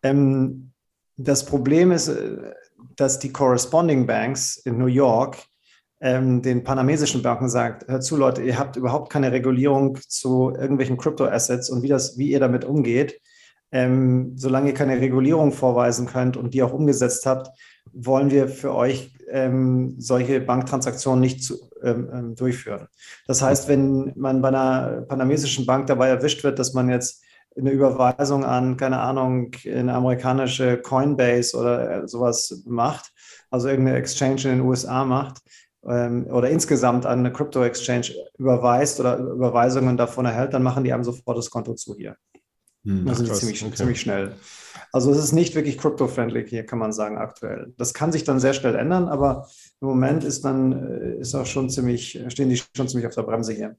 Ähm, das Problem ist, äh, dass die Corresponding Banks in New York ähm, den panamesischen Banken sagt, hört zu Leute, ihr habt überhaupt keine Regulierung zu irgendwelchen Crypto-Assets und wie, das, wie ihr damit umgeht. Ähm, solange ihr keine Regulierung vorweisen könnt und die auch umgesetzt habt, wollen wir für euch ähm, solche Banktransaktionen nicht zu, ähm, ähm durchführen. Das heißt, wenn man bei einer panamesischen Bank dabei erwischt wird, dass man jetzt eine Überweisung an, keine Ahnung, eine amerikanische Coinbase oder äh, sowas macht, also irgendeine Exchange in den USA macht, ähm, oder insgesamt an eine Crypto-Exchange überweist oder Überweisungen davon erhält, dann machen die einem sofort das Konto zu hier. Hm, das ist ziemlich, okay. ziemlich schnell. Also es ist nicht wirklich crypto-friendly hier, kann man sagen, aktuell. Das kann sich dann sehr schnell ändern, aber im Moment ist dann, äh, ist auch schon ziemlich, stehen die schon ziemlich auf der Bremse hier.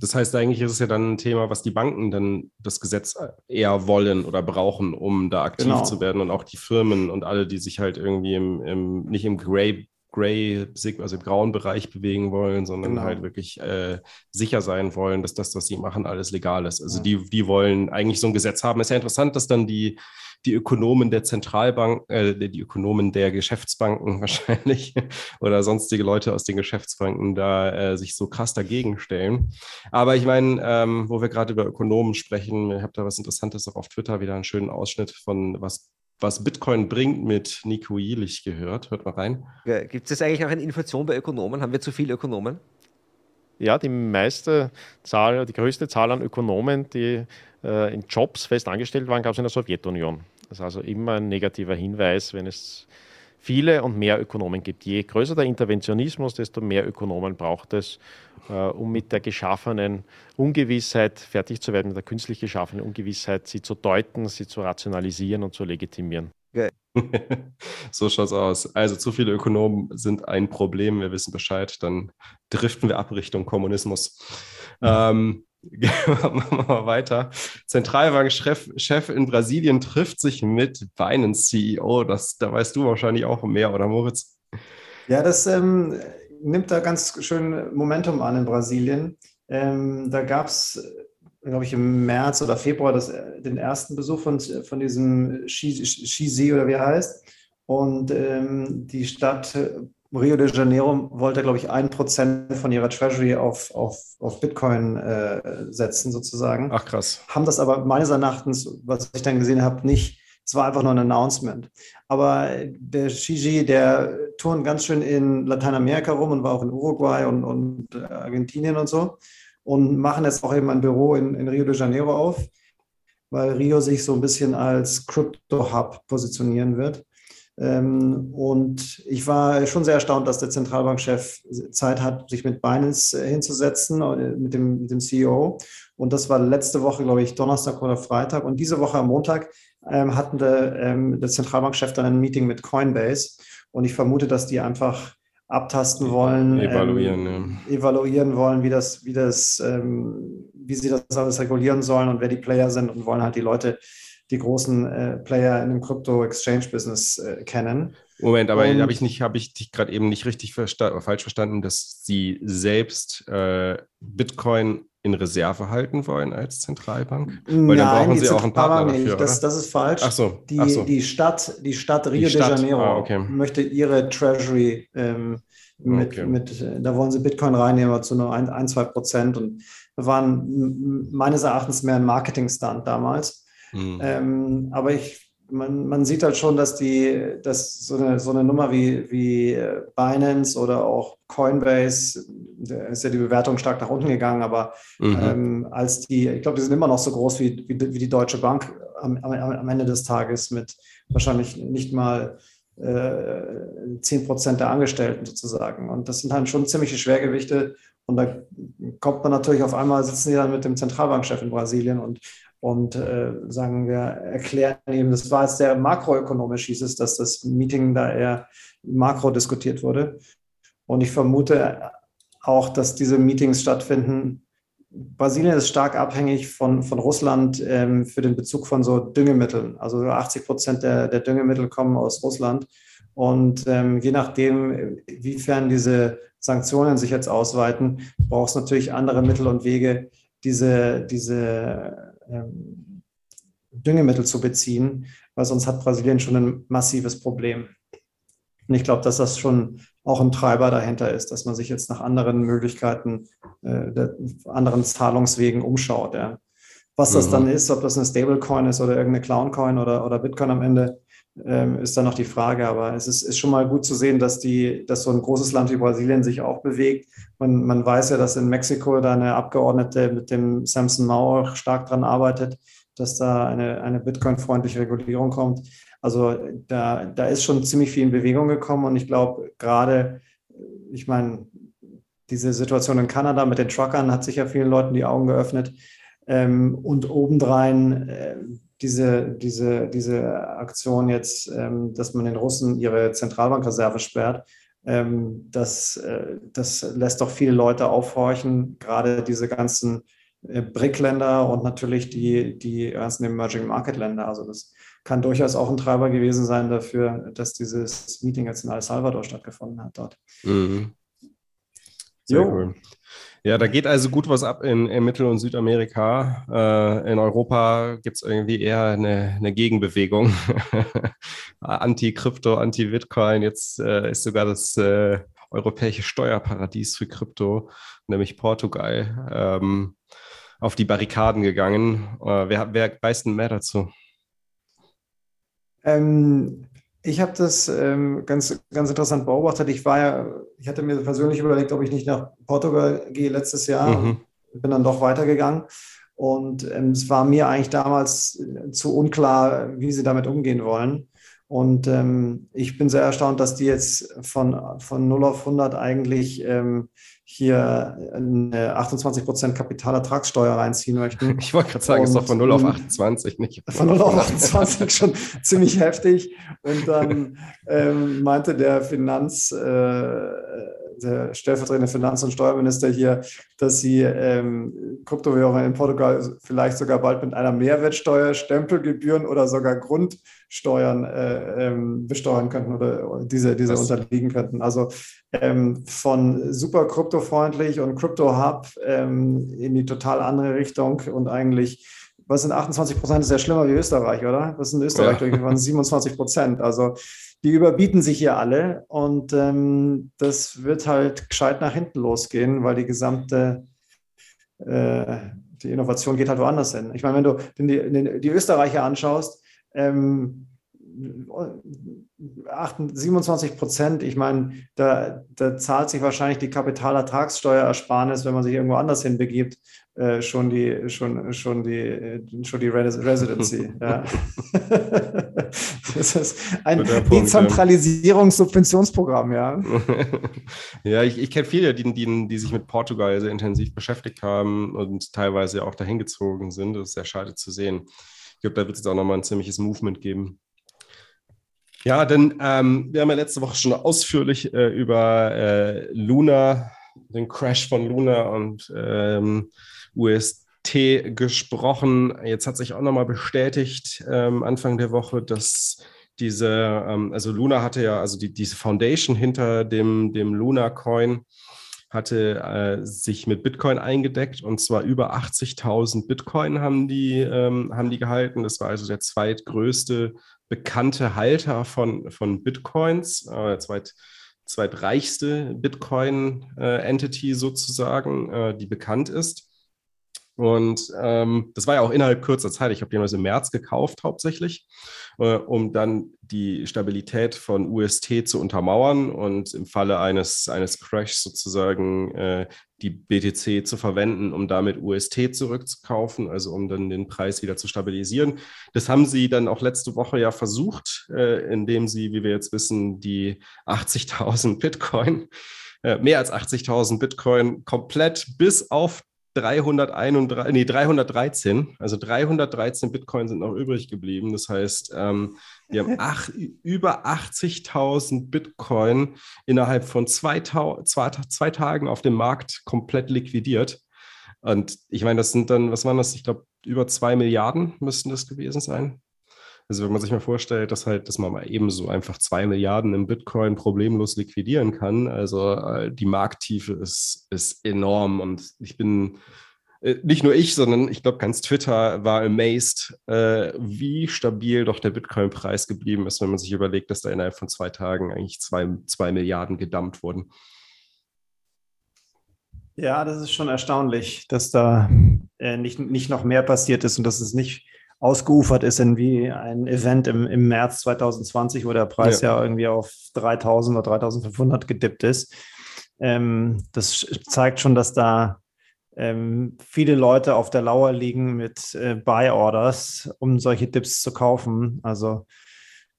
Das heißt, eigentlich ist es ja dann ein Thema, was die Banken dann das Gesetz eher wollen oder brauchen, um da aktiv genau. zu werden und auch die Firmen und alle, die sich halt irgendwie im, im nicht im Gray Gray, also im grauen Bereich bewegen wollen, sondern genau. halt wirklich äh, sicher sein wollen, dass das, was sie machen, alles legal ist. Also ja. die, die wollen eigentlich so ein Gesetz haben. Es ist ja interessant, dass dann die, die Ökonomen der Zentralbank, äh, die Ökonomen der Geschäftsbanken [laughs] wahrscheinlich oder sonstige Leute aus den Geschäftsbanken da äh, sich so krass dagegen stellen. Aber ich meine, ähm, wo wir gerade über Ökonomen sprechen, ich habe da was Interessantes auch auf Twitter wieder einen schönen Ausschnitt von was was Bitcoin bringt mit Nico Jielich gehört. Hört mal rein. Gibt es eigentlich auch eine Inflation bei Ökonomen? Haben wir zu viele Ökonomen? Ja, die meiste Zahl, die größte Zahl an Ökonomen, die äh, in Jobs fest angestellt waren, gab es in der Sowjetunion. Das ist also immer ein negativer Hinweis, wenn es viele und mehr Ökonomen gibt. Je größer der Interventionismus, desto mehr Ökonomen braucht es, äh, um mit der geschaffenen Ungewissheit fertig zu werden, mit der künstlich geschaffenen Ungewissheit, sie zu deuten, sie zu rationalisieren und zu legitimieren. Okay. [laughs] so schaut's aus. Also zu viele Ökonomen sind ein Problem. Wir wissen Bescheid. Dann driften wir ab Richtung Kommunismus. Ähm, Machen wir [laughs] mal weiter. Zentralbankchef in Brasilien trifft sich mit Binance-CEO. Da weißt du wahrscheinlich auch mehr, oder Moritz? Ja, das ähm, nimmt da ganz schön Momentum an in Brasilien. Ähm, da gab es, glaube ich, im März oder Februar das, den ersten Besuch von, von diesem Shizi oder wie er heißt. Und ähm, die Stadt Rio de Janeiro wollte, glaube ich, ein Prozent von ihrer Treasury auf, auf, auf Bitcoin äh, setzen, sozusagen. Ach krass. Haben das aber meines Erachtens, was ich dann gesehen habe, nicht. Es war einfach nur ein Announcement. Aber der Shiji, der turnt ganz schön in Lateinamerika rum und war auch in Uruguay und, und Argentinien und so. Und machen jetzt auch eben ein Büro in, in Rio de Janeiro auf, weil Rio sich so ein bisschen als Crypto-Hub positionieren wird. Ähm, und ich war schon sehr erstaunt, dass der Zentralbankchef Zeit hat, sich mit Binance äh, hinzusetzen, äh, mit dem, mit dem CEO. Und das war letzte Woche, glaube ich, Donnerstag oder Freitag. Und diese Woche am Montag ähm, hatten der, ähm, der Zentralbankchef dann ein Meeting mit Coinbase. Und ich vermute, dass die einfach abtasten wollen, evaluieren, ähm, ja. evaluieren wollen, wie das, wie das, ähm, wie sie das alles regulieren sollen und wer die Player sind und wollen halt die Leute die großen äh, Player in dem Crypto-Exchange-Business äh, kennen. Moment, aber habe ich nicht, habe ich dich gerade eben nicht richtig versta falsch verstanden, dass sie selbst äh, Bitcoin in Reserve halten wollen als Zentralbank? Weil Nein, dann brauchen sie auch einen Partner nicht. dafür. Das, das, ist falsch. Ach so, die, ach so. die Stadt, die Stadt Rio die Stadt, de Janeiro ah, okay. möchte ihre Treasury ähm, mit, okay. mit, äh, da wollen sie Bitcoin reinnehmen, zu nur ein, ein zwei Prozent und waren meines Erachtens mehr ein Marketing-Stunt damals. Mhm. Ähm, aber ich man, man sieht halt schon, dass die, dass so eine, so eine Nummer wie, wie Binance oder auch Coinbase, da ist ja die Bewertung stark nach unten gegangen, aber mhm. ähm, als die, ich glaube, die sind immer noch so groß wie, wie, wie die Deutsche Bank am, am, am, Ende des Tages mit wahrscheinlich nicht mal äh, 10 Prozent der Angestellten sozusagen. Und das sind halt schon ziemliche Schwergewichte. Und da kommt man natürlich auf einmal, sitzen die dann mit dem Zentralbankchef in Brasilien und und äh, sagen wir, erklären ihm, das war jetzt sehr makroökonomisch, hieß es, dass das Meeting da eher makro diskutiert wurde. Und ich vermute auch, dass diese Meetings stattfinden. Brasilien ist stark abhängig von, von Russland ähm, für den Bezug von so Düngemitteln. Also 80 Prozent der, der Düngemittel kommen aus Russland. Und ähm, je nachdem, wiefern diese Sanktionen sich jetzt ausweiten, braucht es natürlich andere Mittel und Wege, diese, diese ähm, Düngemittel zu beziehen, weil sonst hat Brasilien schon ein massives Problem. Und ich glaube, dass das schon auch ein Treiber dahinter ist, dass man sich jetzt nach anderen Möglichkeiten, äh, anderen Zahlungswegen umschaut. Ja. Was das mhm. dann ist, ob das eine Stablecoin ist oder irgendeine Clowncoin oder, oder Bitcoin am Ende, ähm, ist dann noch die Frage. Aber es ist, ist schon mal gut zu sehen, dass, die, dass so ein großes Land wie Brasilien sich auch bewegt. Man, man weiß ja, dass in Mexiko da eine Abgeordnete mit dem Samson Mauer stark daran arbeitet, dass da eine, eine Bitcoin-freundliche Regulierung kommt. Also da, da ist schon ziemlich viel in Bewegung gekommen und ich glaube gerade, ich meine, diese Situation in Kanada mit den Truckern hat sicher vielen Leuten die Augen geöffnet. Ähm, und obendrein äh, diese, diese, diese Aktion jetzt, ähm, dass man den Russen ihre Zentralbankreserve sperrt, ähm, das, äh, das lässt doch viele Leute aufhorchen, gerade diese ganzen äh, BRIC-Länder und natürlich die, die ganzen Emerging Market-Länder. Also das kann durchaus auch ein Treiber gewesen sein dafür, dass dieses Meeting jetzt in El Salvador stattgefunden hat dort. Mhm. Sehr jo. cool. Ja, da geht also gut was ab in, in Mittel- und Südamerika. Äh, in Europa gibt es irgendwie eher eine, eine Gegenbewegung. [laughs] Anti-Krypto, Anti-Bitcoin. Jetzt äh, ist sogar das äh, europäische Steuerparadies für Krypto, nämlich Portugal, ähm, auf die Barrikaden gegangen. Äh, wer, wer weiß denn mehr dazu? Ähm, ich habe das ähm, ganz, ganz interessant beobachtet. Ich war ja, ich hatte mir persönlich überlegt, ob ich nicht nach Portugal gehe letztes Jahr. Mhm. Bin dann doch weitergegangen. Und ähm, es war mir eigentlich damals zu unklar, wie sie damit umgehen wollen. Und ähm, ich bin sehr erstaunt, dass die jetzt von, von 0 auf 100 eigentlich ähm, hier eine 28 Prozent Kapitalertragssteuer reinziehen möchten. [laughs] Ich wollte gerade sagen, es ist doch von 0 auf 28 nicht. [laughs] Von 0 auf 28 schon ziemlich heftig. Und dann ähm, meinte der Finanz, äh, der stellvertretende Finanz- und Steuerminister hier, dass sie ähm, Kryptowährungen in Portugal vielleicht sogar bald mit einer Mehrwertsteuer, Stempelgebühren oder sogar Grundsteuern äh, ähm, besteuern könnten oder diese, diese unterliegen könnten. Also ähm, von super kryptofreundlich und Crypto-Hub ähm, in die total andere Richtung und eigentlich was sind 28 Prozent, ist ja schlimmer wie Österreich, oder? Was in Österreich? Ja. waren 27 Prozent. Also die überbieten sich hier alle und ähm, das wird halt gescheit nach hinten losgehen, weil die gesamte äh, die Innovation geht halt woanders hin. Ich meine, wenn du die, die Österreicher anschaust, ähm, 27 Prozent, ich meine, da, da, zahlt sich wahrscheinlich die Kapitalertragssteuerersparnis, wenn man sich irgendwo anders hinbegibt, äh, schon die, schon, schon die, schon die Residency. [laughs] ja. das ist ein Dezentralisierungssubventionsprogramm, ja. [laughs] ja, ich, ich kenne viele, die, die, die sich mit Portugal sehr intensiv beschäftigt haben und teilweise auch dahin gezogen sind. Das ist sehr schade zu sehen. Ich glaube, da wird es auch nochmal ein ziemliches Movement geben. Ja, denn ähm, wir haben ja letzte Woche schon ausführlich äh, über äh, Luna, den Crash von Luna und ähm, UST gesprochen. Jetzt hat sich auch nochmal bestätigt ähm, Anfang der Woche, dass diese, ähm, also Luna hatte ja, also die, diese Foundation hinter dem, dem Luna Coin hatte äh, sich mit Bitcoin eingedeckt und zwar über 80.000 Bitcoin haben die, ähm, haben die gehalten. Das war also der zweitgrößte bekannte Halter von, von Bitcoins, äh, zweit, zweitreichste Bitcoin-Entity äh, sozusagen, äh, die bekannt ist. Und ähm, das war ja auch innerhalb kurzer Zeit. Ich habe den also im März gekauft hauptsächlich, äh, um dann die Stabilität von UST zu untermauern und im Falle eines, eines Crashs sozusagen äh, die BTC zu verwenden, um damit UST zurückzukaufen, also um dann den Preis wieder zu stabilisieren. Das haben sie dann auch letzte Woche ja versucht, äh, indem sie, wie wir jetzt wissen, die 80.000 Bitcoin äh, mehr als 80.000 Bitcoin komplett bis auf 331, nee, 313, also 313 Bitcoin sind noch übrig geblieben. Das heißt, ähm, wir haben [laughs] ach, über 80.000 Bitcoin innerhalb von zwei, zwei, zwei Tagen auf dem Markt komplett liquidiert. Und ich meine, das sind dann, was waren das? Ich glaube, über zwei Milliarden müssten das gewesen sein. Also wenn man sich mal vorstellt, dass halt, dass man mal eben so einfach zwei Milliarden im Bitcoin problemlos liquidieren kann, also äh, die Markttiefe ist, ist enorm und ich bin äh, nicht nur ich, sondern ich glaube, ganz Twitter war amazed, äh, wie stabil doch der Bitcoin-Preis geblieben ist, wenn man sich überlegt, dass da innerhalb von zwei Tagen eigentlich zwei, zwei Milliarden gedumpt wurden. Ja, das ist schon erstaunlich, dass da äh, nicht, nicht noch mehr passiert ist und dass es nicht ausgeufert ist in wie ein Event im, im März 2020, wo der Preis ja, ja irgendwie auf 3000 oder 3500 gedippt ist. Ähm, das zeigt schon, dass da ähm, viele Leute auf der Lauer liegen mit äh, Buy-Orders, um solche Dips zu kaufen. Also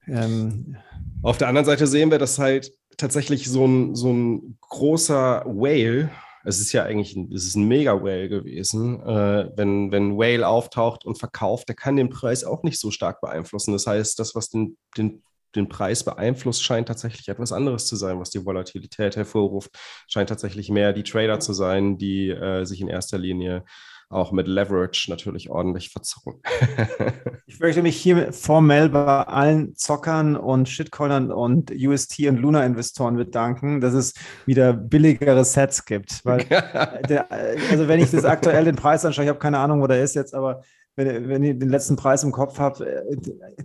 ähm, auf der anderen Seite sehen wir, dass halt tatsächlich so ein, so ein großer Whale es ist ja eigentlich ein, es ist ein Mega-Whale gewesen. Äh, wenn, wenn Whale auftaucht und verkauft, der kann den Preis auch nicht so stark beeinflussen. Das heißt, das, was den, den, den Preis beeinflusst, scheint tatsächlich etwas anderes zu sein, was die Volatilität hervorruft. Scheint tatsächlich mehr die Trader zu sein, die äh, sich in erster Linie auch mit Leverage natürlich ordentlich verzocken. [laughs] ich möchte mich hier formell bei allen Zockern und Shitcoinern und UST und Luna-Investoren bedanken, dass es wieder billigere Sets gibt. Weil, [laughs] der, also wenn ich das aktuell den Preis anschaue, ich habe keine Ahnung, wo der ist jetzt, aber wenn, wenn ihr den letzten Preis im Kopf habt, äh,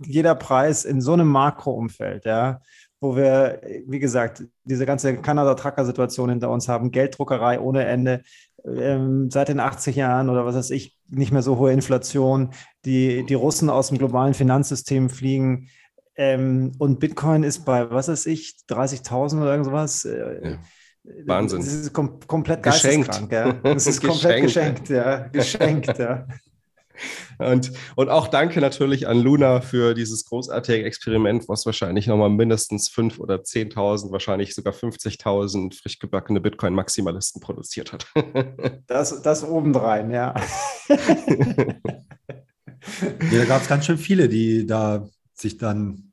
jeder Preis in so einem Makroumfeld, ja, wo wir, wie gesagt, diese ganze Kanada-Tracker-Situation hinter uns haben, Gelddruckerei ohne Ende, ähm, seit den 80 Jahren oder was weiß ich, nicht mehr so hohe Inflation, die, die Russen aus dem globalen Finanzsystem fliegen ähm, und Bitcoin ist bei, was weiß ich, 30.000 oder irgendwas. Äh, ja. Wahnsinn. Das ist kom komplett geschenkt. Ja. Das ist [laughs] komplett geschenkt, ja. Geschenkt, ja. Und, und auch danke natürlich an Luna für dieses großartige Experiment, was wahrscheinlich nochmal mindestens 5.000 oder 10.000, wahrscheinlich sogar 50.000 frisch gebackene Bitcoin-Maximalisten produziert hat. [laughs] Das, das obendrein, ja. [laughs] ja da gab es ganz schön viele, die da sich dann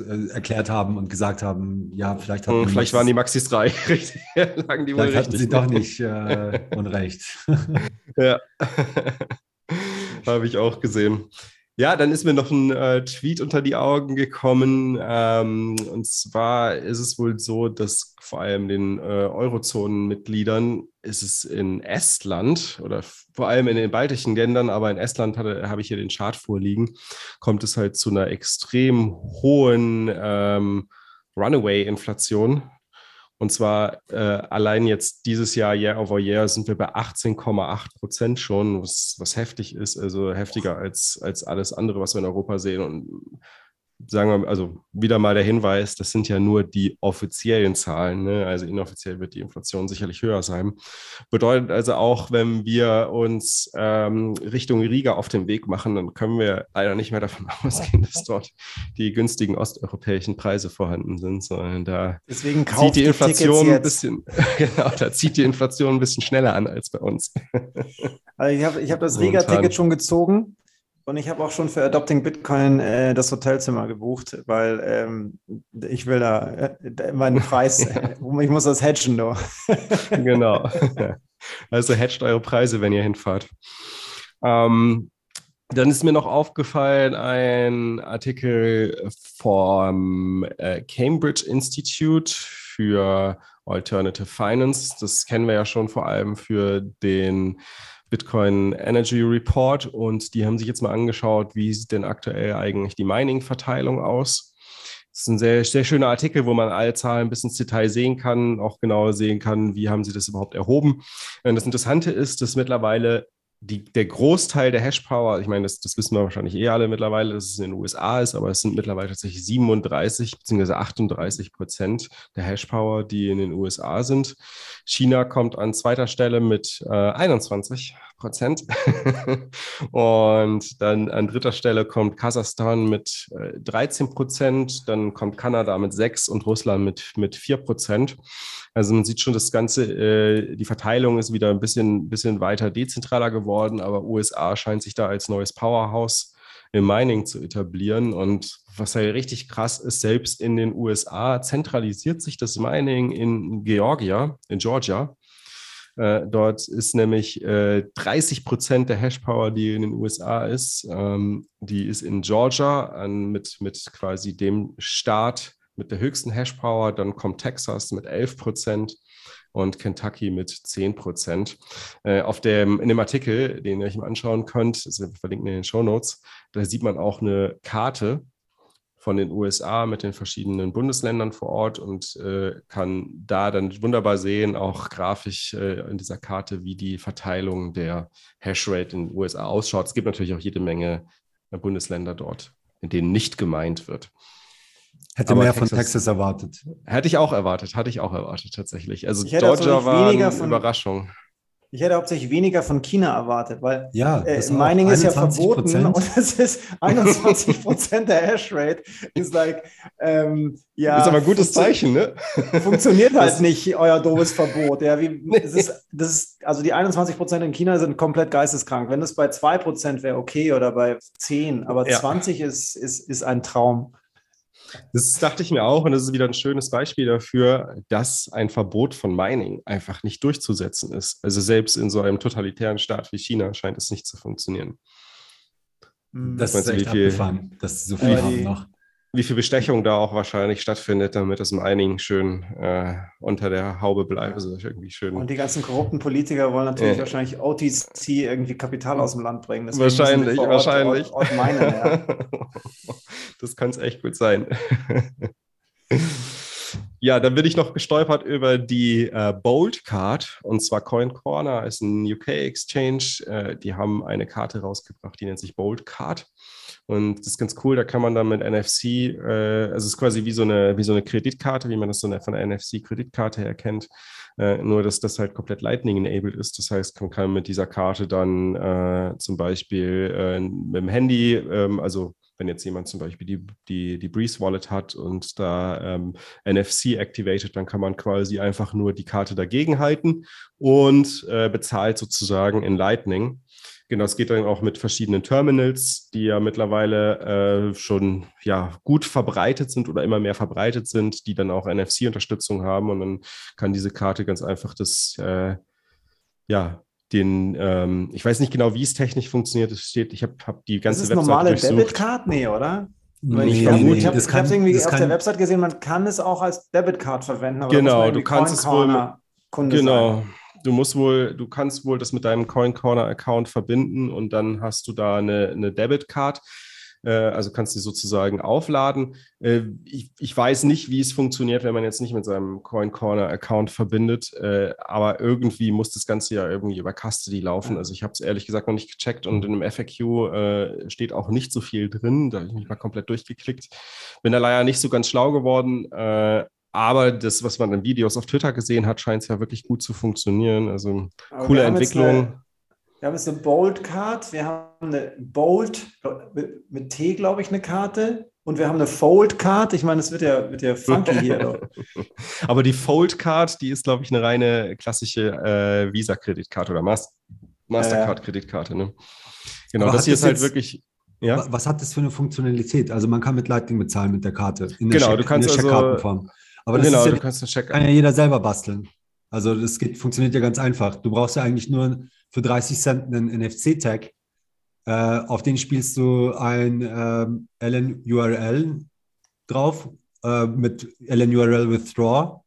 äh, erklärt haben und gesagt haben, ja, vielleicht hatten hm, Vielleicht waren die Maxis 3 [laughs] richtig. Lagen die vielleicht hatten sie doch nicht äh, unrecht. ja. [laughs] Habe ich auch gesehen. Ja, dann ist mir noch ein äh, Tweet unter die Augen gekommen. Ähm, und zwar ist es wohl so, dass vor allem den äh, Eurozonen-Mitgliedern ist es in Estland oder vor allem in den baltischen Ländern, aber in Estland habe ich hier den Chart vorliegen, kommt es halt zu einer extrem hohen ähm, Runaway-Inflation. Und zwar äh, allein jetzt dieses Jahr, Year over Year, sind wir bei 18,8 Prozent schon, was, was heftig ist, also heftiger als, als alles andere, was wir in Europa sehen. Und sagen wir, also wieder mal der Hinweis, das sind ja nur die offiziellen Zahlen. Ne? Also inoffiziell wird die Inflation sicherlich höher sein. Bedeutet also auch, wenn wir uns ähm, Richtung Riga auf den Weg machen, dann können wir leider nicht mehr davon [laughs] ausgehen, dass dort die günstigen osteuropäischen Preise vorhanden sind, sondern da Deswegen zieht die Inflation ein bisschen, [laughs] genau, da zieht die Inflation ein bisschen schneller an als bei uns. Also ich habe ich hab das Riga-Ticket schon gezogen. Und ich habe auch schon für Adopting Bitcoin äh, das Hotelzimmer gebucht, weil ähm, ich will da äh, meinen Preis, [laughs] äh, ich muss das hedgen nur. genau. [laughs] Also hedgt eure Preise, wenn ihr hinfahrt. Ähm, dann ist mir noch aufgefallen ein Artikel vom äh, Cambridge Institute für Alternative Finance. Das kennen wir ja schon vor allem für den Bitcoin Energy Report und die haben sich jetzt mal angeschaut, wie sieht denn aktuell eigentlich die Mining-Verteilung aus. Das ist ein sehr, sehr schöner Artikel, wo man alle Zahlen bis ins Detail sehen kann, auch genauer sehen kann, wie haben sie das überhaupt erhoben. Und das Interessante ist, dass mittlerweile die, der Großteil der Hashpower, ich meine, das, das wissen wir wahrscheinlich eh alle mittlerweile, dass es in den USA ist, aber es sind mittlerweile tatsächlich 37 bzw. 38 Prozent der Hashpower, die in den USA sind. China kommt an zweiter Stelle mit äh, 21 Prozent. [laughs] und dann an dritter Stelle kommt Kasachstan mit äh, 13 Prozent, dann kommt Kanada mit 6 und Russland mit, mit 4 Prozent. Also man sieht schon, das Ganze, äh, die Verteilung ist wieder ein bisschen, bisschen weiter dezentraler geworden, aber USA scheint sich da als neues Powerhouse im Mining zu etablieren. Und was ja richtig krass ist, selbst in den USA zentralisiert sich das Mining in Georgia, in Georgia. Äh, dort ist nämlich äh, 30 Prozent der Hashpower, die in den USA ist, ähm, die ist in Georgia an, mit, mit quasi dem Staat mit der höchsten Hashpower. Dann kommt Texas mit 11 Prozent und Kentucky mit 10 Prozent. Äh, in dem Artikel, den ihr euch mal anschauen könnt, das verlinken in den Show Notes, da sieht man auch eine Karte von den USA mit den verschiedenen Bundesländern vor Ort und äh, kann da dann wunderbar sehen, auch grafisch äh, in dieser Karte, wie die Verteilung der Hashrate in den USA ausschaut. Es gibt natürlich auch jede Menge Bundesländer dort, in denen nicht gemeint wird. Hätte Aber mehr Texas, von Texas erwartet. Hätte ich auch erwartet, hatte ich auch erwartet tatsächlich. Also Georgia war eine von, Überraschung. Ich hätte hauptsächlich weniger von China erwartet, weil ja, äh, Mining ist ja verboten und es ist [laughs] 21 Prozent der Hashrate. Ist like, ähm, ja. Ist aber ein gutes Zeichen, ne? Funktioniert halt das nicht, euer doofes Verbot. Ja, wie, [laughs] das ist, das ist, also die 21 Prozent in China sind komplett geisteskrank. Wenn das bei 2 Prozent wäre, okay, oder bei 10, aber ja. 20 ist, ist, ist ein Traum. Das dachte ich mir auch und das ist wieder ein schönes Beispiel dafür, dass ein Verbot von Mining einfach nicht durchzusetzen ist. Also selbst in so einem totalitären Staat wie China scheint es nicht zu funktionieren. Das ist echt viel, abgefahren, dass sie so viel haben noch wie viel Bestechung da auch wahrscheinlich stattfindet, damit das Mining schön äh, unter der Haube bleibt. Also irgendwie schön. Und die ganzen korrupten Politiker wollen natürlich ja. wahrscheinlich OTC irgendwie Kapital aus dem Land bringen. Deswegen wahrscheinlich, Ort, wahrscheinlich. Ort, Ort meinen, ja. [laughs] das kann es echt gut sein. [laughs] Ja, dann bin ich noch gestolpert über die äh, Bold Card und zwar Coin Corner ist ein UK Exchange. Äh, die haben eine Karte rausgebracht, die nennt sich Bold Card. Und das ist ganz cool, da kann man dann mit NFC, äh, also es ist quasi wie so eine, wie so eine Kreditkarte, wie man das so eine, von der NFC-Kreditkarte her kennt. Äh, nur, dass das halt komplett Lightning-enabled ist. Das heißt, man kann mit dieser Karte dann äh, zum Beispiel äh, mit dem Handy, ähm, also wenn jetzt jemand zum Beispiel die, die, die Breeze Wallet hat und da ähm, NFC activated, dann kann man quasi einfach nur die Karte dagegen halten und äh, bezahlt sozusagen in Lightning. Genau, es geht dann auch mit verschiedenen Terminals, die ja mittlerweile äh, schon ja, gut verbreitet sind oder immer mehr verbreitet sind, die dann auch NFC-Unterstützung haben. Und dann kann diese Karte ganz einfach das, äh, ja, den, ähm, ich weiß nicht genau, wie es technisch funktioniert. Es steht, ich habe hab die ganze Website. Das ist normale Debitcard? Nee, oder? Nee, ich, nee, ich habe es irgendwie auf der Website gesehen, man kann es auch als Debitcard verwenden. genau, du kannst es wohl. Kunde genau, sein du musst wohl, du kannst wohl das mit deinem Coin Corner Account verbinden und dann hast du da eine, eine Debit Card. Äh, also kannst du sozusagen aufladen. Äh, ich, ich, weiß nicht, wie es funktioniert, wenn man jetzt nicht mit seinem Coin Corner Account verbindet, äh, aber irgendwie muss das Ganze ja irgendwie über Custody laufen. Also ich habe es ehrlich gesagt noch nicht gecheckt und in einem FAQ steht auch nicht so viel drin. Da habe ich mich mal komplett durchgeklickt. Bin da leider nicht so ganz schlau geworden. Aber das, was man in Videos auf Twitter gesehen hat, scheint es ja wirklich gut zu funktionieren. Also Aber coole Entwicklung. Eine, wir haben jetzt eine Bold Card, wir haben eine Bold mit T, glaube ich, eine Karte. Und wir haben eine Fold Card. Ich meine, es wird ja, wird ja funky hier. [laughs] Aber die Fold Card, die ist, glaube ich, eine reine klassische äh, Visa-Kreditkarte oder Mas Mastercard-Kreditkarte. Ne? Genau, Aber das hier ist halt wirklich. Ja? Was hat das für eine Funktionalität? Also man kann mit Lightning bezahlen mit der Karte. genau, Check, du kannst in der also, aber das genau, ja, du kannst checken. kann ja jeder selber basteln. Also das geht, funktioniert ja ganz einfach. Du brauchst ja eigentlich nur für 30 Cent einen NFC-Tag. Äh, auf den spielst du ein ähm, LN-URL drauf äh, mit LN-URL Withdraw.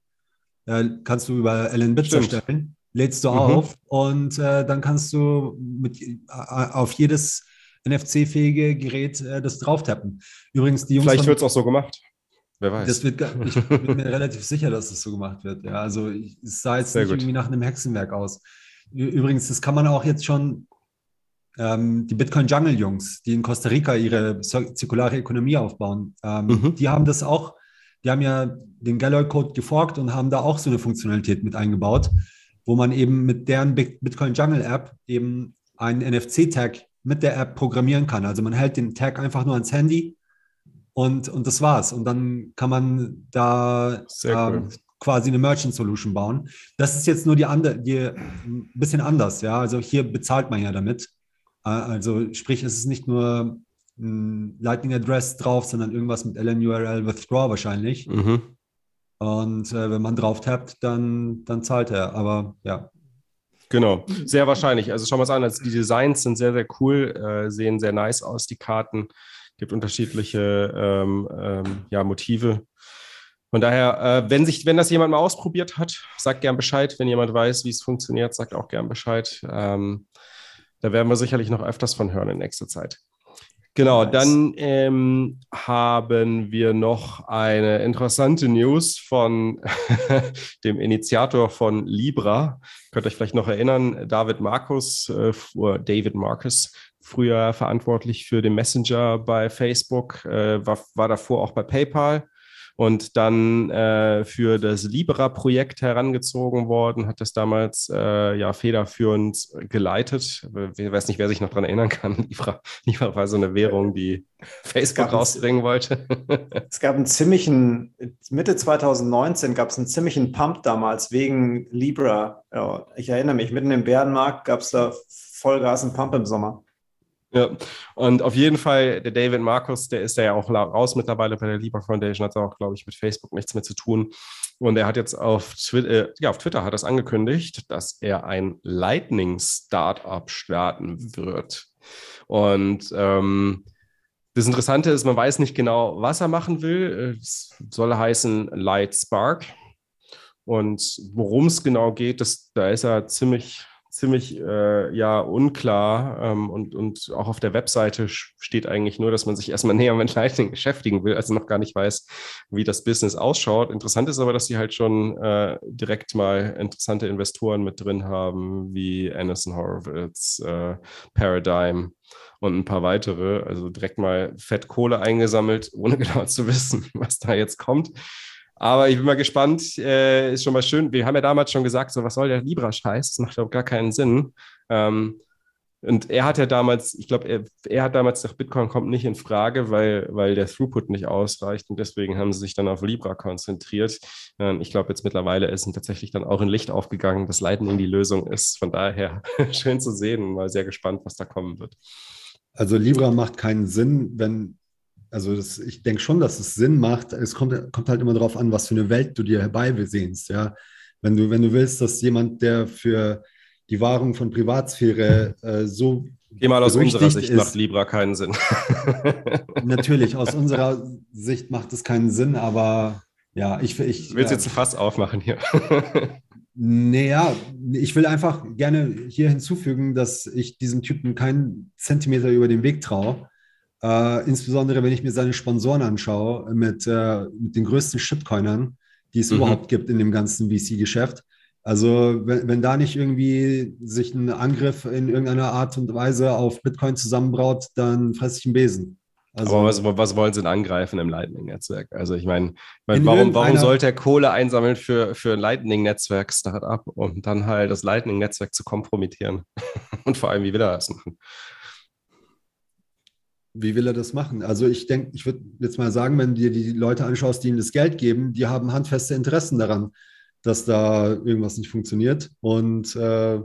Äh, kannst du über LN-Bits erstellen. Lädst du mhm. auf und äh, dann kannst du mit, äh, auf jedes NFC-fähige Gerät äh, das drauf tappen. Übrigens, die Jungs. Vielleicht wird es auch so gemacht. Wer weiß. Das wird, ich bin mir relativ sicher, dass das so gemacht wird. Ja, also es sah jetzt Sehr nicht gut. irgendwie nach einem Hexenwerk aus. Übrigens, das kann man auch jetzt schon ähm, die Bitcoin Jungle Jungs, die in Costa Rica ihre zir- zirkulare Ökonomie aufbauen, ähm, Mhm. die haben das auch, die haben ja den Galloy Code geforkt und haben da auch so eine Funktionalität mit eingebaut, wo man eben mit deren Bit- Bitcoin Jungle App eben einen NFC-Tag mit der App programmieren kann. Also man hält den Tag einfach nur ans Handy und, und das war's. Und dann kann man da Sehr cool. ähm, quasi eine Merchant Solution bauen. Das ist jetzt nur die andere, die ein bisschen anders, ja. Also hier bezahlt man ja damit. Äh, Also sprich, es ist nicht nur ein Lightning Address drauf, sondern irgendwas mit LNURL Withdraw wahrscheinlich. Mhm. Und äh, wenn man drauf tappt, dann, dann zahlt er. Aber ja, Genau, sehr wahrscheinlich. Also schauen wir es an. Also die Designs sind sehr, sehr cool, äh, sehen sehr nice aus, die Karten. Gibt unterschiedliche ähm, ähm, ja, Motive. Von daher, äh, wenn, sich, wenn das jemand mal ausprobiert hat, sagt gern Bescheid. Wenn jemand weiß, wie es funktioniert, sagt auch gern Bescheid. Ähm, da werden wir sicherlich noch öfters von hören in nächster Zeit. Genau, Nice. dann ähm, haben wir noch eine interessante News von [laughs] dem Initiator von Libra. Könnt euch vielleicht noch erinnern, David Markus, äh, David Marcus, früher verantwortlich für den Messenger bei Facebook, äh, war, war davor auch bei PayPal und dann äh, für das Libra-Projekt herangezogen worden, hat das damals äh, ja federführend geleitet. Ich weiß nicht, wer sich noch daran erinnern kann. [laughs] Libra, Libra war so eine Währung, die Facebook rausbringen wollte. [laughs] Es gab einen ziemlichen, Mitte 2019 gab es einen ziemlichen Pump damals wegen Libra. Ja, ich erinnere mich, mitten im Bärenmarkt gab es da Vollgas einen Pump im Sommer. Ja, und auf jeden Fall, der David Markus, der ist ja auch raus mittlerweile bei der Libra Foundation, hat auch, glaube ich, mit Facebook nichts mehr zu tun. Und er hat jetzt auf, Twi äh, ja, auf Twitter hat das angekündigt, dass er ein Lightning-Startup starten wird. Und ähm, das Interessante ist, man weiß nicht genau, was er machen will. Es soll heißen Light Spark. Und worum es genau geht, das, da ist er ziemlich, ziemlich äh, ja, unklar. Ähm, und, und auch auf der Webseite steht eigentlich nur, dass man sich erstmal [laughs] näher mit Lightning beschäftigen will, also noch gar nicht weiß, wie das Business ausschaut. Interessant ist aber, dass sie halt schon äh, direkt mal interessante Investoren mit drin haben, wie Anderson Horowitz, äh, Paradigm und ein paar weitere. Also direkt mal fett Kohle eingesammelt, ohne [laughs] genau zu wissen, was da jetzt kommt. Aber ich bin mal gespannt. Äh, ist schon mal schön. Wir haben ja damals schon gesagt, so was soll der Libra-Scheiß? Das macht überhaupt gar keinen Sinn. Ähm, und er hat ja damals, ich glaube, er, er hat damals gesagt, Bitcoin kommt nicht in Frage, weil, weil der Throughput nicht ausreicht. Und deswegen haben sie sich dann auf Libra konzentriert. Ähm, ich glaube, jetzt mittlerweile ist ihm tatsächlich dann auch ein Licht aufgegangen, dass Lightning die Lösung ist. Von daher [laughs] schön zu sehen und mal sehr gespannt, was da kommen wird. Also Libra macht keinen Sinn, wenn, also das, ich denke schon, dass es Sinn macht. Es kommt, kommt halt immer darauf an, was für eine Welt du dir herbeisehnst, ja. Wenn du, wenn du willst, dass jemand, der für die Wahrung von Privatsphäre [laughs] äh, so Geh mal aus unserer Sicht macht ist, Libra keinen Sinn. [laughs] [laughs] natürlich, aus unserer Sicht macht es keinen Sinn, aber ja, ich, ich Du willst ja, jetzt ein Fass aufmachen hier. Naja, ich will einfach gerne hier hinzufügen, dass ich diesem Typen keinen Zentimeter über den Weg traue. Äh, insbesondere, wenn ich mir seine Sponsoren anschaue, mit, äh, mit den größten Shitcoinern, die es Mhm. überhaupt gibt in dem ganzen VC-Geschäft. Also, wenn, wenn da nicht irgendwie sich ein Angriff in irgendeiner Art und Weise auf Bitcoin zusammenbraut, dann fresse ich einen Besen. Also, Aber was, was wollen sie denn angreifen im Lightning-Netzwerk? Also ich meine, mein, In warum, warum sollte er Kohle einsammeln für, für ein Lightning-Netzwerk-Startup, um dann halt das Lightning-Netzwerk zu kompromittieren? [laughs] Und vor allem, wie will er das machen? Wie will er das machen? Also ich denke, ich würde jetzt mal sagen, wenn du dir die Leute anschaust, die ihm das Geld geben, die haben handfeste Interessen daran, dass da irgendwas nicht funktioniert. Und äh,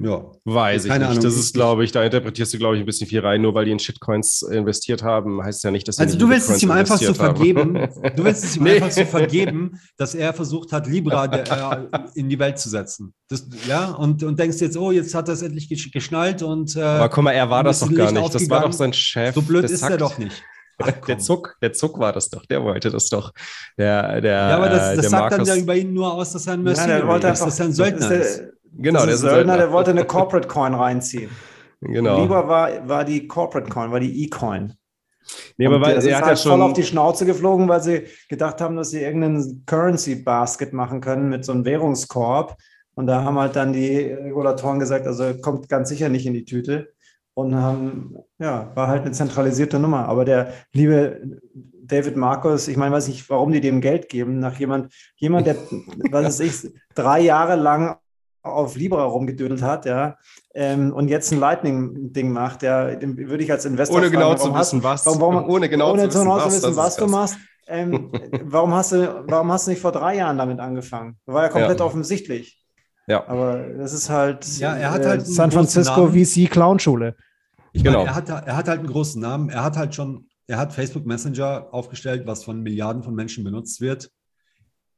ja, Weiß ich Keine nicht. Ahnung. Das ist, glaube ich, da interpretierst du, glaube ich, ein bisschen viel rein. Nur weil die in Shitcoins investiert haben, heißt ja nicht, dass sie also nicht du willst es ihm einfach so haben. vergeben. [laughs] Du willst es ihm Nee. einfach so vergeben, dass er versucht hat, Libra der, äh, in die Welt zu setzen. Das, ja, und, und denkst jetzt, oh, jetzt hat er es endlich gesch- geschnallt und äh, Aber guck mal, er war das doch gar nicht. Das war doch sein Chef. so blöd ist er Zack. doch nicht. [laughs] Ach, Der. Zuck, der Zuck war das doch, der wollte das doch. Der, der, Ja, aber das, äh, das der sagt dann Markus, ja über ihn nur aus, dass er ein Mercenary der wollte ist, dass er ein Söldner das ist. der, genau, der ein Söldner, [laughs] der wollte eine Corporate Coin reinziehen. Genau. Lieber war, war die Corporate Coin, war die E-Coin. nee, aber weil, das er ist hat ja halt voll auf schon. die Schnauze geflogen, weil sie gedacht haben, dass sie irgendeinen Currency-Basket machen können mit so einem Währungskorb. Und da haben halt dann die Regulatoren gesagt, also kommt ganz sicher nicht in die Tüte. und haben, ja, war halt eine zentralisierte Nummer. Aber der liebe David Marcus, ich meine, weiß nicht, warum die dem Geld geben, nach jemand, jemand, der, [laughs] was weiß ich, drei Jahre lang auf Libra rumgedödelt hat, ja, ähm, und jetzt ein Lightning-Ding macht, ja, den würde ich als Investor Ohne genau fragen, zu warum hast- wissen, was. warum, warum, [laughs] ohne genau ohne zu wissen, was, wissen, das was ist du machst. Ähm, [laughs] warum, hast du, warum hast du nicht vor drei Jahren damit angefangen? War ja komplett Ja. offensichtlich. Ja. Aber das ist halt, Ja, er hat äh, halt einen San Francisco. VC Clown-Schule. Ich Genau. meine, er hat, er hat halt einen großen Namen. Er hat halt schon, er hat Facebook Messenger aufgestellt, was von Milliarden von Menschen benutzt wird.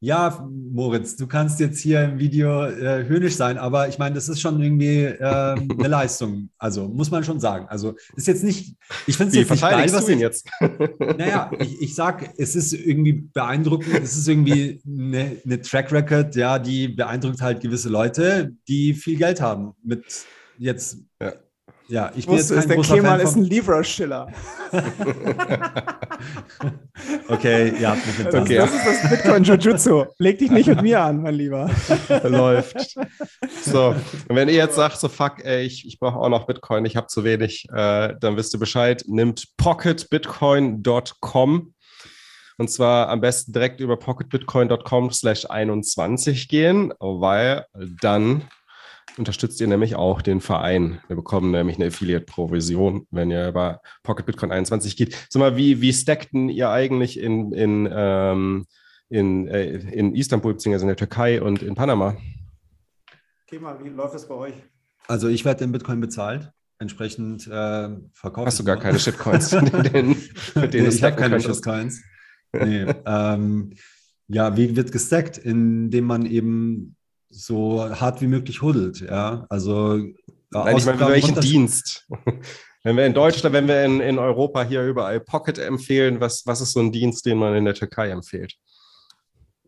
Ja, Moritz, du kannst jetzt hier im Video äh, höhnisch sein, aber ich meine, das ist schon irgendwie ähm, eine [laughs] Leistung. Also muss man schon sagen. Also ist jetzt nicht, ich finde es jetzt nicht geil, was du ihn ich, jetzt? [laughs] Naja, ich, ich sag, es ist irgendwie beeindruckend, es ist irgendwie eine, eine Track Record, ja, die beeindruckt halt gewisse Leute, die viel Geld haben. Mit jetzt, Ja. Ja, ich bin Wusste es, kein der Kemal Fan ist ein Libra-Schiller. [laughs] Okay, ihr habt mich. Okay. das ist das Bitcoin-Jujutsu. Leg dich nicht mit mir an, mein Lieber. [laughs] Läuft. So, und wenn ihr jetzt sagt, so fuck, ey, ich, ich brauche auch noch Bitcoin, ich habe zu wenig, äh, dann wisst ihr Bescheid. Nimmt pocketbitcoin.com und zwar am besten direkt über pocketbitcoin.com slash 21 gehen, weil dann unterstützt ihr nämlich auch den Verein. Wir bekommen nämlich eine Affiliate-Provision, wenn ihr über Pocket Bitcoin 21 geht. Sag mal, wie, wie stackten ihr eigentlich in, in, ähm, in, äh, in Istanbul, beziehungsweise in der Türkei und in Panama? Kemal, wie läuft das bei euch? Also ich werde in Bitcoin bezahlt. Entsprechend äh, verkaufe Hast du ich gar keine Shitcoins, [laughs] mit denen, mit denen nee, du ich habe stacken keine könntest? Shitcoins. Nee, [laughs] ähm, ja, wie wird gestackt? Indem man eben so hart wie möglich huddelt, ja. Also äh, Nein, ich meine, welchen Dienst? [laughs] Wenn wir in Deutschland, wenn wir in, in Europa hier überall Pocket empfehlen, was, was ist so ein Dienst, den man in der Türkei empfiehlt?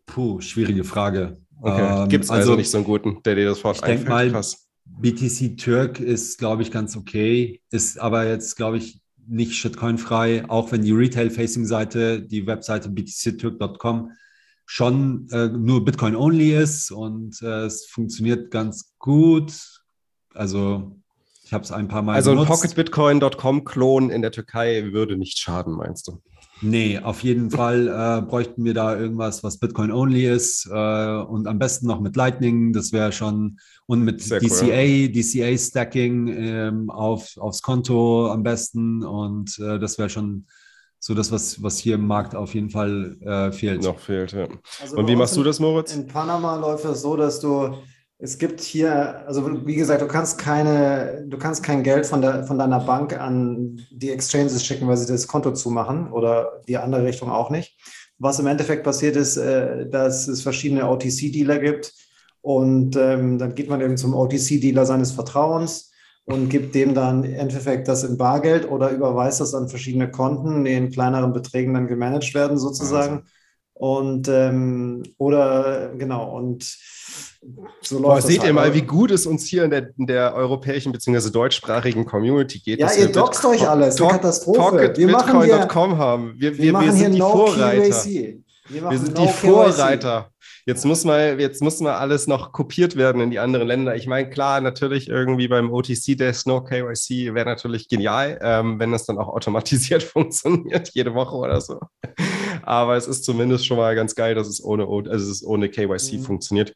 Puh, schwierige Frage. Okay. Ähm, Gibt es also, nicht so einen guten, der dir das Wort ich denk einfällt? mal, Krass. BTC Türk ist, glaube ich, ganz okay, ist aber jetzt, glaube ich, nicht Shitcoin-frei, auch wenn die Retail-Facing-Seite, die Webseite btctürk.com schon äh, nur Bitcoin-only ist und äh, es funktioniert ganz gut. Also ich habe es ein paar Mal Also ein benutzt. pocketbitcoin.com-Klon in der Türkei würde nicht schaden, meinst du? Nee, auf jeden Fall äh, bräuchten wir da irgendwas, was Bitcoin-only ist äh, und am besten noch mit Lightning, das wäre schon, und mit Sehr cool, DCA, DCA-Stacking ähm, auf, aufs Konto am besten und äh, das wäre schon so das, was, was hier im Markt auf jeden Fall äh, fehlt. Noch fehlt, ja. Also Und wie machst du das, Moritz? In Panama läuft es so, dass du, es gibt hier, also wie gesagt, du kannst keine, du kannst kein Geld von, der, von deiner Bank an die Exchanges schicken, weil sie das Konto zumachen oder die andere Richtung auch nicht. Was im Endeffekt passiert ist, äh, dass es verschiedene OTC-Dealer gibt und ähm, dann geht man eben zum OTC-Dealer seines Vertrauens und gibt dem dann im Endeffekt das in Bargeld oder überweist das an verschiedene Konten, die in kleineren Beträgen dann gemanagt werden sozusagen. Und ähm, oder genau, und so läuft Boah, das seht halt. ihr mal, wie gut es uns hier in der, in der europäischen bzw. deutschsprachigen Community geht. Ja, ihr doxt euch alles, Talk- Katastrophe. Wir machen hier, haben. Wir, wir wir, wir machen hier sind die no Vorreiter. KYC. Wir, Wir sind no die KYC. Vorreiter. Jetzt muss mal, jetzt muss mal alles noch kopiert werden in die anderen Länder. Ich meine, klar, natürlich irgendwie beim OTC Desk No KYC wäre natürlich genial, ähm, wenn das dann auch automatisiert [laughs] funktioniert, jede Woche oder so. Aber es ist zumindest schon mal ganz geil, dass es ohne, also es ohne KYC Mhm. funktioniert.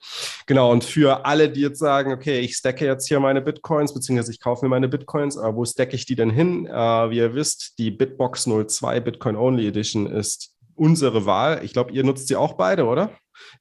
Genau. Und für alle, die jetzt sagen, okay, ich stacke jetzt hier meine Bitcoins, beziehungsweise ich kaufe mir meine Bitcoins, aber wo stacke ich die denn hin? Äh, wie ihr wisst, die Bitbox 02 Bitcoin Only Edition ist unsere Wahl. Ich glaube, ihr nutzt sie auch beide, oder?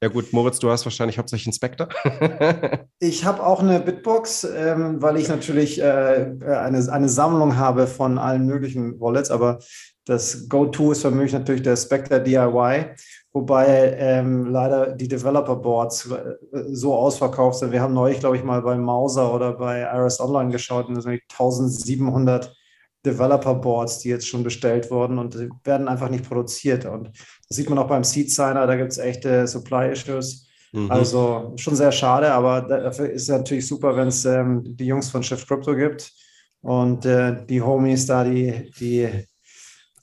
Ja gut, Moritz, du hast wahrscheinlich hauptsächlich einen Spectre. [laughs] Ich habe auch eine Bitbox, ähm, weil ich natürlich äh, eine, eine Sammlung habe von allen möglichen Wallets, aber das Go-To ist für mich natürlich der Spectre DIY, wobei ähm, leider die Developer-Boards äh, so ausverkauft sind. Wir haben neulich, glaube ich, mal bei Mauser oder bei Iris Online geschaut und das sind 1700 Developer-Boards, die jetzt schon bestellt wurden und die werden einfach nicht produziert. Und das sieht man auch beim Seed Signer, da gibt es echte Supply-Issues. Mhm. Also schon sehr schade, aber dafür ist es natürlich super, wenn es ähm, die Jungs von Shift Crypto gibt und äh, die Homies da, die, die,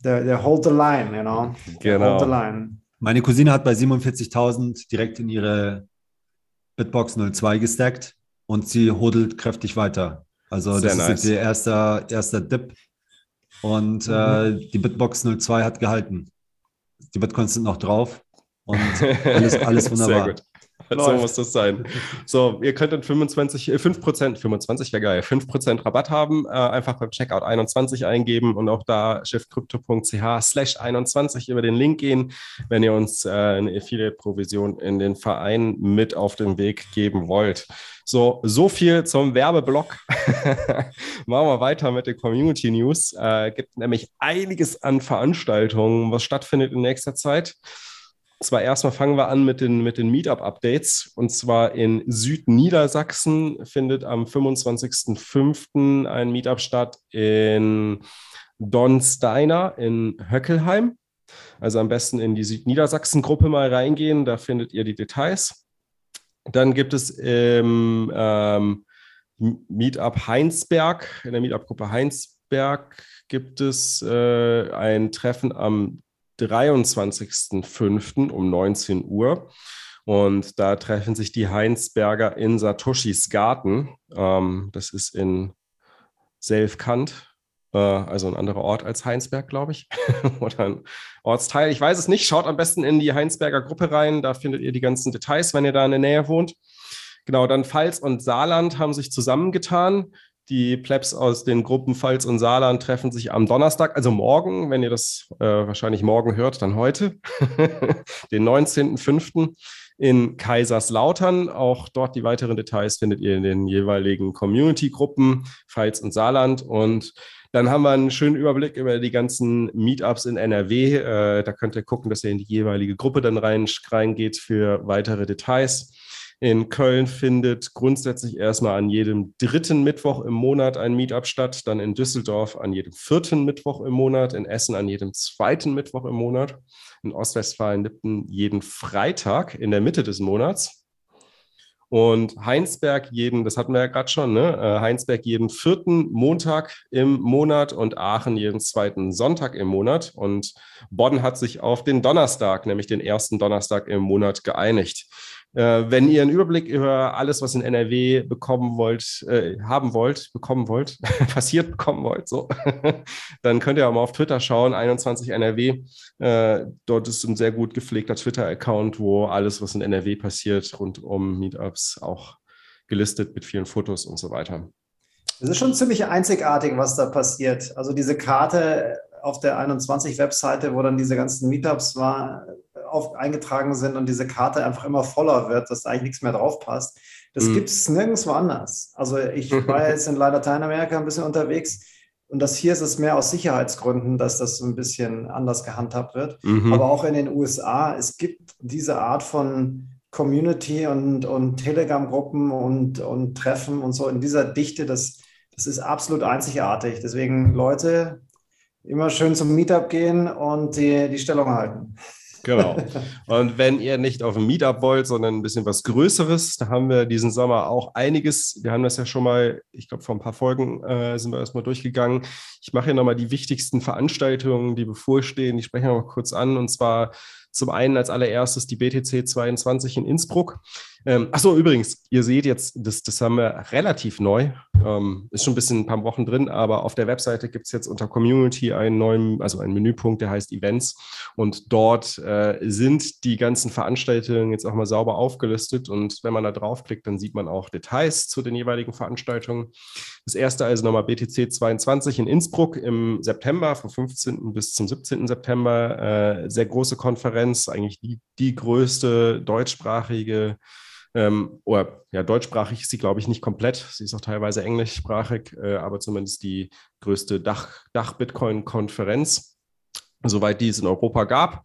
der, der hold the line, you know. Genau. Hold the line. Meine Cousine hat bei 47.000 direkt in ihre Bitbox 02 gestackt und sie hodelt kräftig weiter. Also Sehr das nice. ist jetzt der erste, erster Dip. Und äh, die Bitbox 02 hat gehalten. Die Bitcoins sind noch drauf. Und [laughs] alles, alles wunderbar. Sehr gut. So muss das sein. So, ihr könnt dann 25, äh, 5%, 25 wäre geil, 5% Rabatt haben. Äh, einfach beim Checkout 21 eingeben und auch da shiftcrypto.ch slash 21 über den Link gehen, wenn ihr uns äh, eine Affiliate-Provision in den Verein mit auf den Weg geben wollt. So, so viel zum Werbeblock. [laughs] Machen wir weiter mit den Community News. Äh, gibt nämlich einiges an Veranstaltungen, was stattfindet in nächster Zeit. Zwar erstmal fangen wir an mit den, mit den Meetup-Updates. Und zwar in Südniedersachsen findet am 25.05. ein Meetup statt in Donsteiner in Höckelheim. Also am besten in die Südniedersachsen-Gruppe mal reingehen, da findet ihr die Details. Dann gibt es im ähm, Meetup Heinsberg, in der Meetup-Gruppe Heinsberg gibt es äh, ein Treffen am 23.05. um 19 Uhr. Und da treffen sich die Heinsberger in Satoshis Garten. Ähm, das ist in Selfkant, also ein anderer Ort als Heinsberg, glaube ich. [laughs] Oder ein Ortsteil. Ich weiß es nicht. Schaut am besten in die Heinsberger Gruppe rein. Da findet ihr die ganzen Details, wenn ihr da in der Nähe wohnt. Genau, dann Pfalz und Saarland haben sich zusammengetan. Die Plebs aus den Gruppen Pfalz und Saarland treffen sich am Donnerstag, also morgen, wenn ihr das äh, wahrscheinlich morgen hört, dann heute, [laughs] den 19.05. in Kaiserslautern. Auch dort die weiteren Details findet ihr in den jeweiligen Community-Gruppen Pfalz und Saarland. Und dann haben wir einen schönen Überblick über die ganzen Meetups in NRW. Äh, da könnt ihr gucken, dass ihr in die jeweilige Gruppe dann rein, reingeht für weitere Details. In Köln findet grundsätzlich erstmal an jedem dritten Mittwoch im Monat ein Meetup statt, dann in Düsseldorf an jedem vierten Mittwoch im Monat, in Essen an jedem zweiten Mittwoch im Monat, in Ostwestfalen-Lippen jeden Freitag in der Mitte des Monats. Und Heinsberg jeden, das hatten wir ja gerade schon, ne? Äh, Heinsberg jeden vierten Montag im Monat und Aachen jeden zweiten Sonntag im Monat. Und Bonn hat sich auf den Donnerstag, nämlich den ersten Donnerstag im Monat geeinigt. Äh, wenn ihr einen Überblick über alles, was in NRW bekommen wollt, äh, haben wollt, bekommen wollt, [laughs] passiert bekommen wollt, so, [laughs] dann könnt ihr auch mal auf Twitter schauen, 21 NRW. Äh, dort ist ein sehr gut gepflegter Twitter-Account, wo alles, was in NRW passiert, rund um Meetups auch gelistet mit vielen Fotos und so weiter. Es ist schon ziemlich einzigartig, was da passiert. Also diese Karte auf der 21-Webseite, wo dann diese ganzen Meetups war, oft eingetragen sind und diese Karte einfach immer voller wird, dass da eigentlich nichts mehr drauf passt. Das Mhm. gibt es nirgendwo anders. Also ich [laughs] war jetzt in Lateinamerika ein bisschen unterwegs und das hier ist es mehr aus Sicherheitsgründen, dass das so ein bisschen anders gehandhabt wird. Mhm. Aber auch in den USA, es gibt diese Art von Community und, und Telegram-Gruppen und, und Treffen und so in dieser Dichte, das, das ist absolut einzigartig. Deswegen, Leute, immer schön zum Meetup gehen und die, die Stellung halten. Genau. [laughs] Und wenn ihr nicht auf ein Meetup wollt, sondern ein bisschen was Größeres, da haben wir diesen Sommer auch einiges. Wir haben das ja schon mal, ich glaube, vor ein paar Folgen äh, sind wir erstmal durchgegangen. Ich mache hier nochmal die wichtigsten Veranstaltungen, die bevorstehen. Die sprechen wir mal kurz an. Und zwar zum einen als allererstes die BTC 22 in Innsbruck. Ähm, achso, übrigens, ihr seht jetzt, das, das haben wir relativ neu. Ähm, ist schon ein bisschen ein paar Wochen drin, aber auf der Webseite gibt es jetzt unter Community einen neuen, also einen Menüpunkt, der heißt Events. Und dort äh, sind die ganzen Veranstaltungen jetzt auch mal sauber aufgelistet. Und wenn man da draufklickt, dann sieht man auch Details zu den jeweiligen Veranstaltungen. Das erste also nochmal BTC 22 in Innsbruck im September, vom 15. bis zum 17. September. Äh, sehr große Konferenz, eigentlich die, die größte deutschsprachige ähm, oder ja, deutschsprachig ist sie, glaube ich, nicht komplett. Sie ist auch teilweise englischsprachig, äh, aber zumindest die größte Dach- Dach-Bitcoin-Konferenz, soweit die es in Europa gab.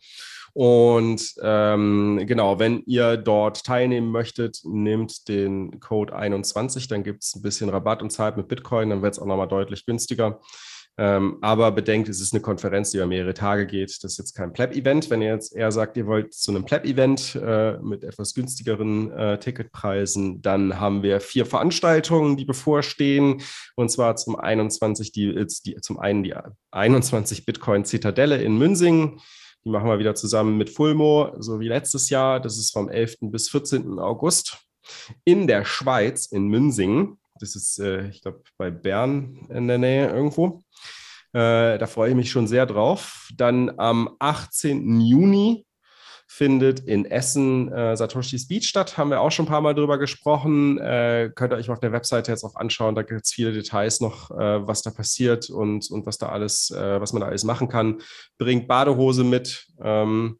Und ähm, genau, wenn ihr dort teilnehmen möchtet, nehmt den Code 21, dann gibt es ein bisschen Rabatt und zahlt mit Bitcoin, dann wird es auch nochmal deutlich günstiger. Ähm, aber bedenkt, es ist eine Konferenz, die über mehrere Tage geht. Das ist jetzt kein Pleb-Event. Wenn ihr jetzt eher sagt, ihr wollt zu einem Pleb-Event äh, mit etwas günstigeren äh, Ticketpreisen, dann haben wir vier Veranstaltungen, die bevorstehen. Und zwar zum 21, die, die zum einen die 21 Bitcoin Zitadelle in Münsingen. Die machen wir wieder zusammen mit Fulmo, so wie letztes Jahr. Das ist vom 11. bis 14. August in der Schweiz, in Münsingen. Das ist, äh, ich glaube, bei Bern in der Nähe irgendwo. Äh, da freue ich mich schon sehr drauf. Dann am 18. Juni findet in Essen äh, Satoshi's Beach statt. Haben wir auch schon ein paar Mal drüber gesprochen. Äh, könnt ihr euch auf der Webseite jetzt auch anschauen. Da gibt es viele Details noch, äh, was da passiert und, und was da alles, äh, was man da alles machen kann. Bringt Badehose mit. Ähm,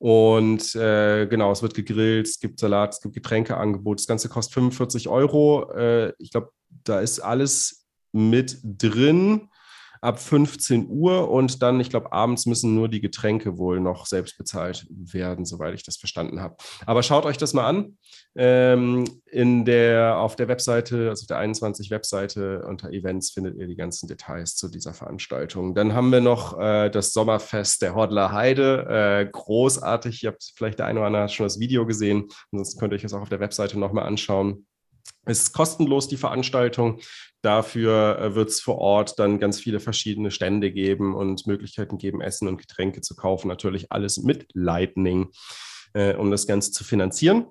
und äh, genau, es wird gegrillt, es gibt Salat, es gibt Getränkeangebot. Das Ganze kostet 45 Euro. Äh, ich glaube, da ist alles mit drin ab 15 Uhr und dann, ich glaube, abends müssen nur die Getränke wohl noch selbst bezahlt werden, soweit ich das verstanden habe. Aber schaut euch das mal an. Ähm, in der, auf der Webseite, also auf der 21 Webseite unter Events findet ihr die ganzen Details zu dieser Veranstaltung. Dann haben wir noch äh, das Sommerfest der Hodler Heide. Äh, großartig. Ihr habt vielleicht der eine oder andere schon das Video gesehen. Ansonsten könnt ihr euch das auch auf der Webseite nochmal anschauen. Es ist kostenlos, die Veranstaltung. Dafür äh, wird es vor Ort dann ganz viele verschiedene Stände geben und Möglichkeiten geben, Essen und Getränke zu kaufen. Natürlich alles mit Lightning, äh, um das Ganze zu finanzieren.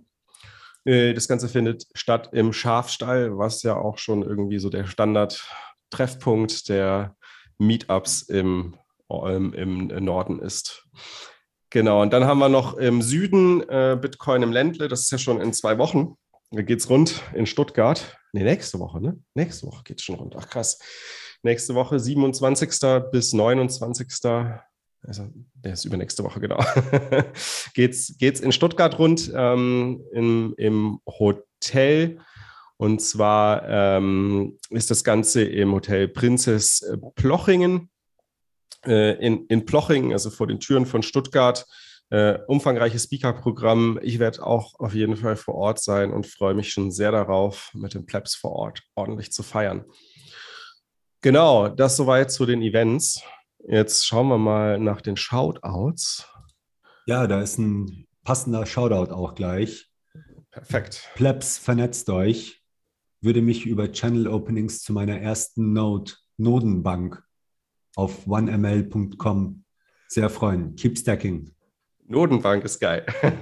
Äh, das Ganze findet statt im Schafstall, was ja auch schon irgendwie so der Standard-Treffpunkt der Meetups im, im, im Norden ist. Genau, und dann haben wir noch im Süden äh, Bitcoin im Ländle, das ist ja schon in zwei Wochen. Da geht's rund in Stuttgart. Nee, nächste Woche, ne? Nächste Woche geht's schon rund. Ach krass. Nächste Woche, 27. bis 29. Also, der ist übernächste Woche, genau. [laughs] geht's, geht's in Stuttgart rund ähm, im, im Hotel. Und zwar ähm, ist das Ganze im Hotel Prinzess Plochingen. Äh, in, in Plochingen, also vor den Türen von Stuttgart äh, umfangreiches Speaker-Programm. Ich werde auch auf jeden Fall vor Ort sein und freue mich schon sehr darauf, mit den Plebs vor Ort ordentlich zu feiern. Genau, das soweit zu den Events. Jetzt schauen wir mal nach den Shoutouts. Ja, da ist ein passender Shoutout auch gleich. Perfekt. Plebs, vernetzt euch. Würde mich über Channel Openings zu meiner ersten Node, Nodenbank auf oneml.com sehr freuen. Keep stacking. Notenbank ist geil. [laughs]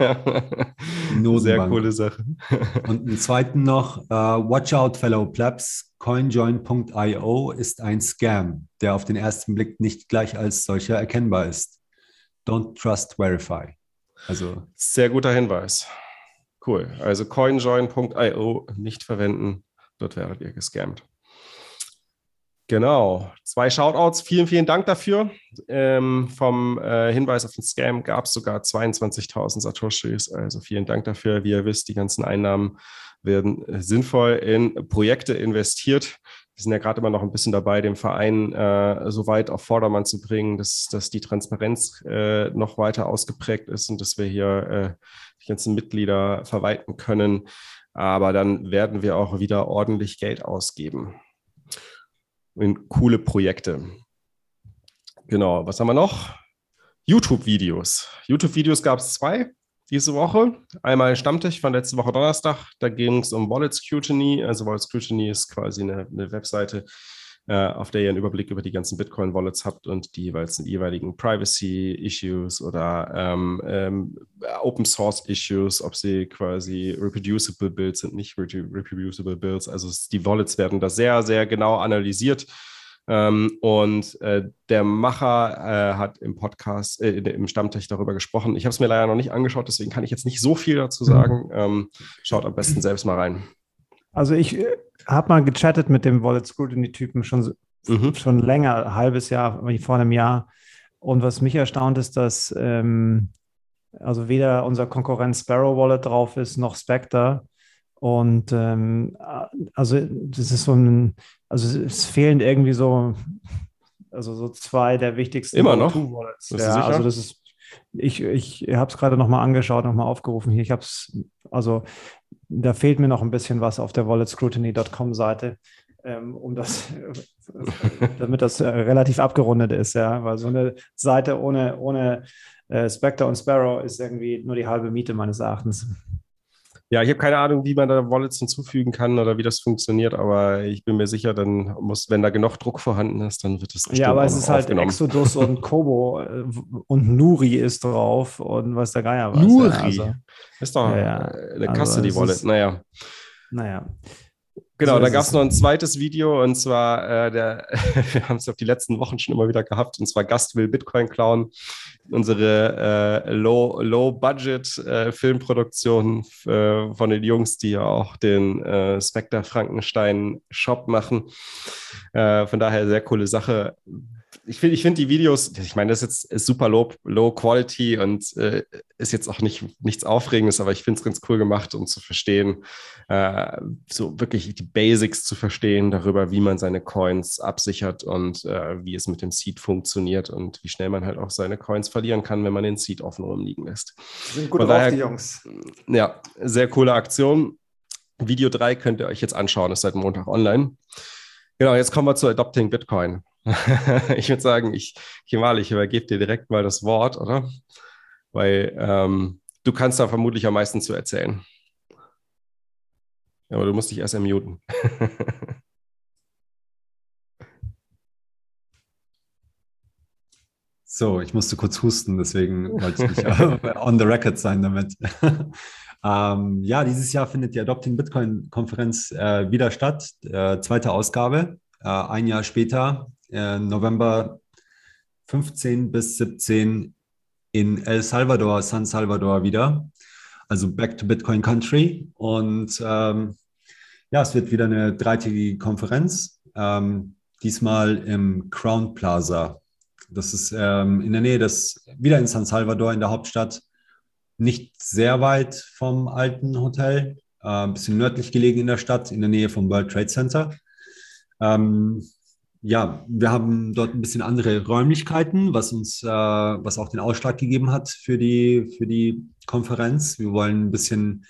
Notenbank. Sehr coole Sache. [laughs] Und einen zweiten noch, uh, Watch out, fellow plebs. Coinjoin.io ist ein Scam, der auf den ersten Blick nicht gleich als solcher erkennbar ist. Don't trust, verify. Also sehr guter Hinweis. Cool. Also coinjoin.io nicht verwenden, dort werdet ihr gescammt. Genau, zwei Shoutouts. Vielen, vielen Dank dafür. Ähm, vom äh, Hinweis auf den Scam gab es sogar 22.000 Satoshis. Also vielen Dank dafür. Wie ihr wisst, die ganzen Einnahmen werden äh, sinnvoll in Projekte investiert. Wir sind ja gerade immer noch ein bisschen dabei, den Verein äh, so weit auf Vordermann zu bringen, dass, dass die Transparenz äh, noch weiter ausgeprägt ist und dass wir hier äh, die ganzen Mitglieder verwalten können. Aber dann werden wir auch wieder ordentlich Geld ausgeben in coole Projekte. Genau, was haben wir noch? YouTube-Videos. YouTube-Videos gab es zwei diese Woche. Einmal Stammtisch von letzte Woche Donnerstag. Da ging es um Wallet Scrutiny. Also Wallet Scrutiny ist quasi eine, eine Webseite, auf der ihr einen Überblick über die ganzen Bitcoin-Wallets habt und die jeweils die jeweiligen Privacy-Issues oder ähm, ähm, Open-Source-Issues, ob sie quasi reproducible Builds sind, nicht reproducible Builds. Also die Wallets werden da sehr, sehr genau analysiert. Ähm, und äh, der Macher äh, hat im Podcast, äh, im Stammtisch darüber gesprochen. Ich habe es mir leider noch nicht angeschaut, deswegen kann ich jetzt nicht so viel dazu sagen. Mhm. Ähm, schaut am besten selbst mal rein. Also ich äh, habe mal gechattet mit dem Wallet Scrutiny-Typen schon, mhm. schon länger, ein halbes Jahr, wie vor einem Jahr. Und was mich erstaunt ist, dass ähm, also weder unser Konkurrent Sparrow Wallet drauf ist, noch Spectre. Und ähm, also das ist so ein, also es fehlen irgendwie so, also so zwei der wichtigsten Immer noch? Wallets. Ja, also das ist, ich, ich habe es gerade nochmal angeschaut, nochmal aufgerufen hier. Ich habe es, also da fehlt mir noch ein bisschen was auf der walletscrutiny.com Seite, ähm, um das, [laughs] damit das äh, relativ abgerundet ist, ja, weil so eine Seite ohne, ohne äh, Spectre und Sparrow ist irgendwie nur die halbe Miete meines Erachtens. Ja, ich habe keine Ahnung, wie man da Wallets hinzufügen kann oder wie das funktioniert, aber ich bin mir sicher, dann muss, wenn da genug Druck vorhanden ist, dann wird es. Ja, aber es ist halt Exodus und [laughs] Kobo äh, und Nuri ist drauf und was der Geier was. Nuri? Ja, also, ist doch ja, eine Kasse, also die Wallet. Ist, naja. Naja. Genau, So da gab es. noch ein zweites Video und zwar, äh, der, [laughs] wir haben es auf die letzten Wochen schon immer wieder gehabt, und zwar Gast will Bitcoin klauen. Unsere äh, Low- Low-Budget-Filmproduktion äh, von den Jungs, die ja auch den äh, Spectre Frankenstein Shop machen. Äh, von daher sehr coole Sache. Ich finde ich find die Videos, ich meine, das ist jetzt super low, low Quality und äh, ist jetzt auch nicht, nichts Aufregendes, aber ich finde es ganz cool gemacht, um zu verstehen, äh, so wirklich die Basics zu verstehen darüber, wie man seine Coins absichert und äh, wie es mit dem Seed funktioniert und wie schnell man halt auch seine Coins verlieren kann, wenn man den Seed offen rumliegen lässt. Sind gut Von drauf, daher- die Jungs. Ja, sehr coole Aktion. Video 3 könnt ihr euch jetzt anschauen, ist seit Montag online. Genau, jetzt kommen wir zu Adopting Bitcoin. [laughs] ich würde sagen, ich, Kemal, ich übergebe dir direkt mal das Wort, oder? Weil ähm, du kannst da vermutlich am meisten zu erzählen. Aber du musst dich erst muten. [laughs] So, ich musste kurz husten, deswegen wollte ich nicht [laughs] on the record sein damit. ähm, ja, dieses Jahr findet die Adopting Bitcoin-Konferenz äh, wieder statt, äh, zweite Ausgabe, äh, ein Jahr später, äh, November 15 bis 17 in El Salvador, San Salvador wieder, also Back to Bitcoin Country. Und ähm, ja, es wird wieder eine dreitägige Konferenz, ähm, diesmal im Crown Plaza. Das ist ähm, in der Nähe des, wieder in San Salvador in der Hauptstadt, nicht sehr weit vom alten Hotel, äh, ein bisschen nördlich gelegen in der Stadt, in der Nähe vom World Trade Center. Ähm, ja, wir haben dort ein bisschen andere Räumlichkeiten, was uns, äh, was auch den Ausschlag gegeben hat für die, für die Konferenz. Wir wollen ein bisschen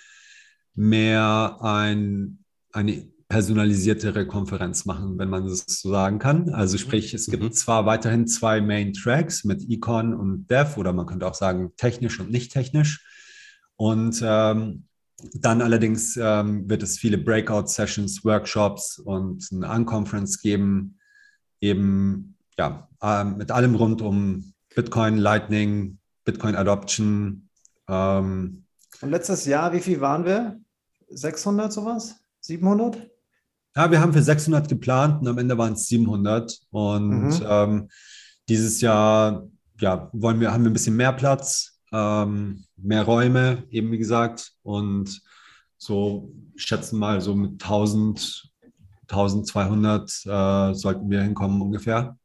mehr ein, eine personalisiertere Konferenz machen, wenn man das so sagen kann. Also sprich, es gibt Mhm. zwar weiterhin zwei Main Tracks mit Econ und Dev oder man könnte auch sagen technisch und nicht technisch. Und ähm, dann allerdings ähm, wird es viele Breakout-Sessions, Workshops und eine Unconference geben, eben ja, ähm, mit allem rund um Bitcoin, Lightning, Bitcoin Adoption. Ähm, Und letztes Jahr, wie viel waren wir? 600 sowas? 700? Ja, wir haben für 600 geplant und am Ende waren es 700. Und Mhm. ähm, dieses Jahr ja, wollen wir, haben wir ein bisschen mehr Platz, ähm, mehr Räume, eben wie gesagt. Und so schätzen mal so mit 1000, 1200 äh, sollten wir hinkommen ungefähr.